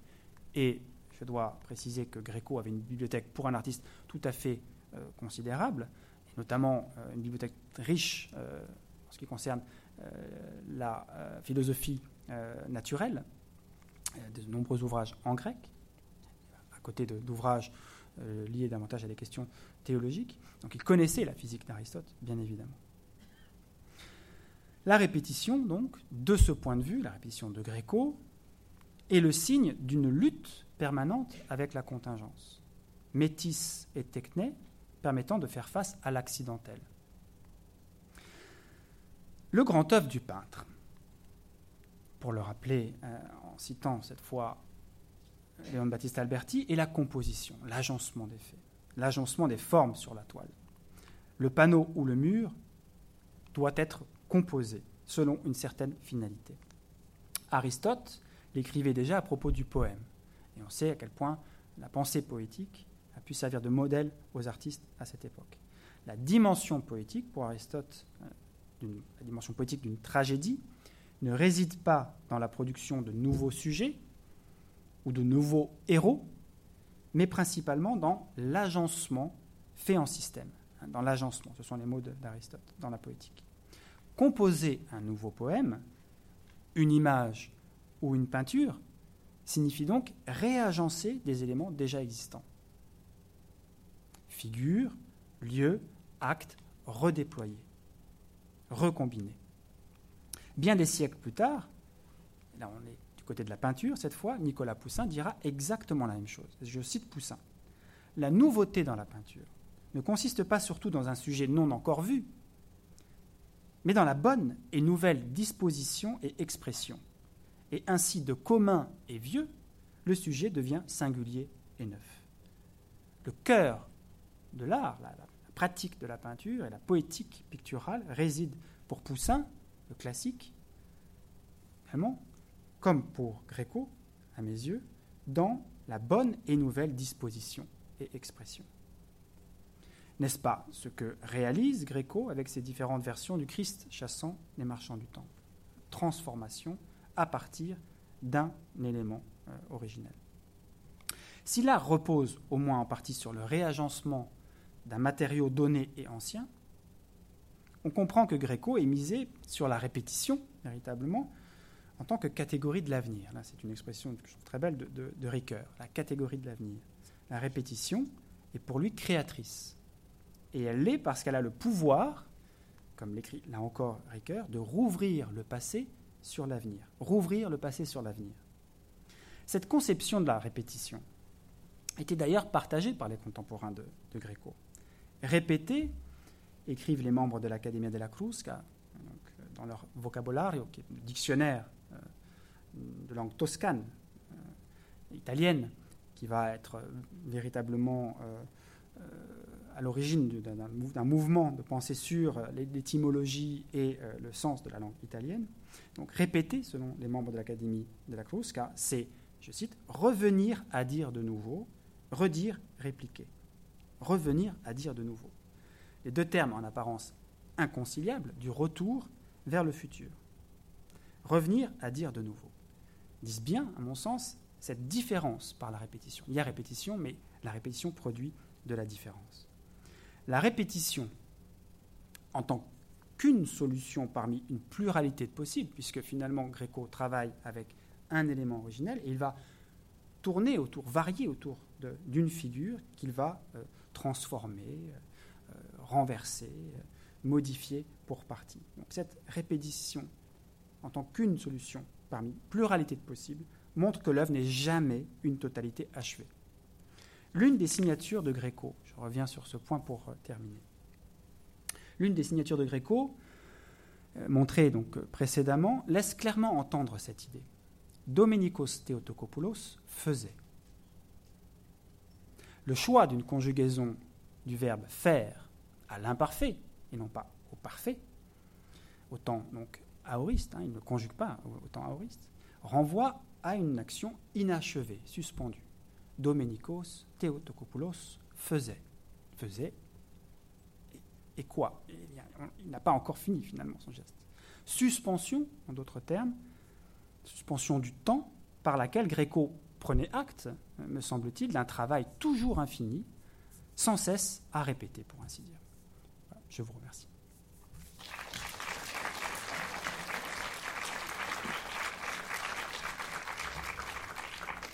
Et je dois préciser que Gréco avait une bibliothèque pour un artiste tout à fait euh, considérable, notamment euh, une bibliothèque riche euh, en ce qui concerne la euh, philosophie euh, naturelle, de nombreux ouvrages en grec, à côté d'ouvrages liés davantage à des questions théologiques. Donc il connaissait la physique d'Aristote, bien évidemment. La répétition, donc, de ce point de vue, la répétition de Gréco, est le signe d'une lutte permanente avec la contingence. Métis et techné permettant de faire face à l'accidentel. Le grand œuvre du peintre, pour le rappeler euh, en citant cette fois Léon Baptiste Alberti, est la composition, l'agencement des faits, l'agencement des formes sur la toile. Le panneau ou le mur doit être composé selon une certaine finalité. Aristote l'écrivait déjà à propos du poème, et on sait à quel point la pensée poétique a pu servir de modèle aux artistes à cette époque. La dimension poétique, pour Aristote, euh, la dimension poétique d'une tragédie ne réside pas dans la production de nouveaux sujets ou de nouveaux héros, mais principalement dans l'agencement fait en système. Hein, dans l'agencement, ce sont les mots d'Aristote dans la poétique. Composer un nouveau poème, une image ou une peinture signifie donc réagencer des éléments déjà existants. Figure, lieu, acte redéployés recombinés. Bien des siècles plus tard, là on est du côté de la peinture cette fois, Nicolas Poussin dira exactement la même chose. Je cite Poussin. La nouveauté dans la peinture ne consiste pas surtout dans un sujet non encore vu, mais dans la bonne et nouvelle disposition et expression. Et ainsi, de commun et vieux, le sujet devient singulier et neuf. Le cœur de l'art, la, pratique de la peinture et la poétique picturale résident pour Poussin, le classique, vraiment, comme pour Gréco, à mes yeux, dans la bonne et nouvelle disposition et expression. N'est-ce pas ce que réalise Gréco avec ses différentes versions du Christ chassant les marchands du temple? Transformation à partir d'un élément euh, originel. Si l'art repose au moins en partie sur le réagencement d'un matériau donné et ancien, on comprend que Gréco est misé sur la répétition, véritablement, en tant que catégorie de l'avenir. Là, c'est une expression très belle de, Ricoeur, la catégorie de l'avenir. La répétition est pour lui créatrice. Et elle l'est parce qu'elle a le pouvoir, comme l'écrit là encore Ricoeur, de rouvrir le passé sur l'avenir. Rouvrir le passé sur l'avenir. Cette conception de la répétition était d'ailleurs partagée par les contemporains de, de Gréco. Répéter, écrivent les membres de l'Académie de la Cruz, dans leur vocabulaire, qui le dictionnaire de langue toscane, italienne, qui va être véritablement à l'origine d'un mouvement de pensée sur l'étymologie et le sens de la langue italienne. Donc répéter, selon les membres de l'Académie de la Crusca, c'est, je cite, revenir à dire de nouveau, redire, répliquer. Revenir à dire de nouveau. Les deux termes en apparence inconciliables du retour vers le futur. Revenir à dire de nouveau. Disent bien, à mon sens, cette différence par la répétition. Il y a répétition, mais la répétition produit de la différence. La répétition, en tant qu'une solution parmi une pluralité de possibles, puisque finalement Gréco travaille avec un élément originel et il va tourner autour, varier autour d'une figure qu'il va euh, transformer, euh, renverser, euh, modifier pour partie. Cette répétition en tant qu'une solution parmi pluralité de possibles montre que l'œuvre n'est jamais une totalité achevée. L'une des signatures de Gréco, je reviens sur ce point pour terminer, l'une des signatures de Gréco, montrée donc précédemment, laisse clairement entendre cette idée. Domenikos Theotokopoulos faisait. Le choix d'une conjugaison du verbe faire à l'imparfait et non pas au parfait, autant donc aoriste, hein, il ne conjugue pas autant aoriste, renvoie à une action inachevée, suspendue. Domenikos Theotokopoulos faisait. Faisait. Et, quoi? Il n'a pas encore fini finalement son geste. Suspension, en d'autres termes, suspension du temps par laquelle Gréco prenait acte, me semble-t-il, d'un travail toujours infini, sans cesse à répéter, pour ainsi dire. je vous remercie.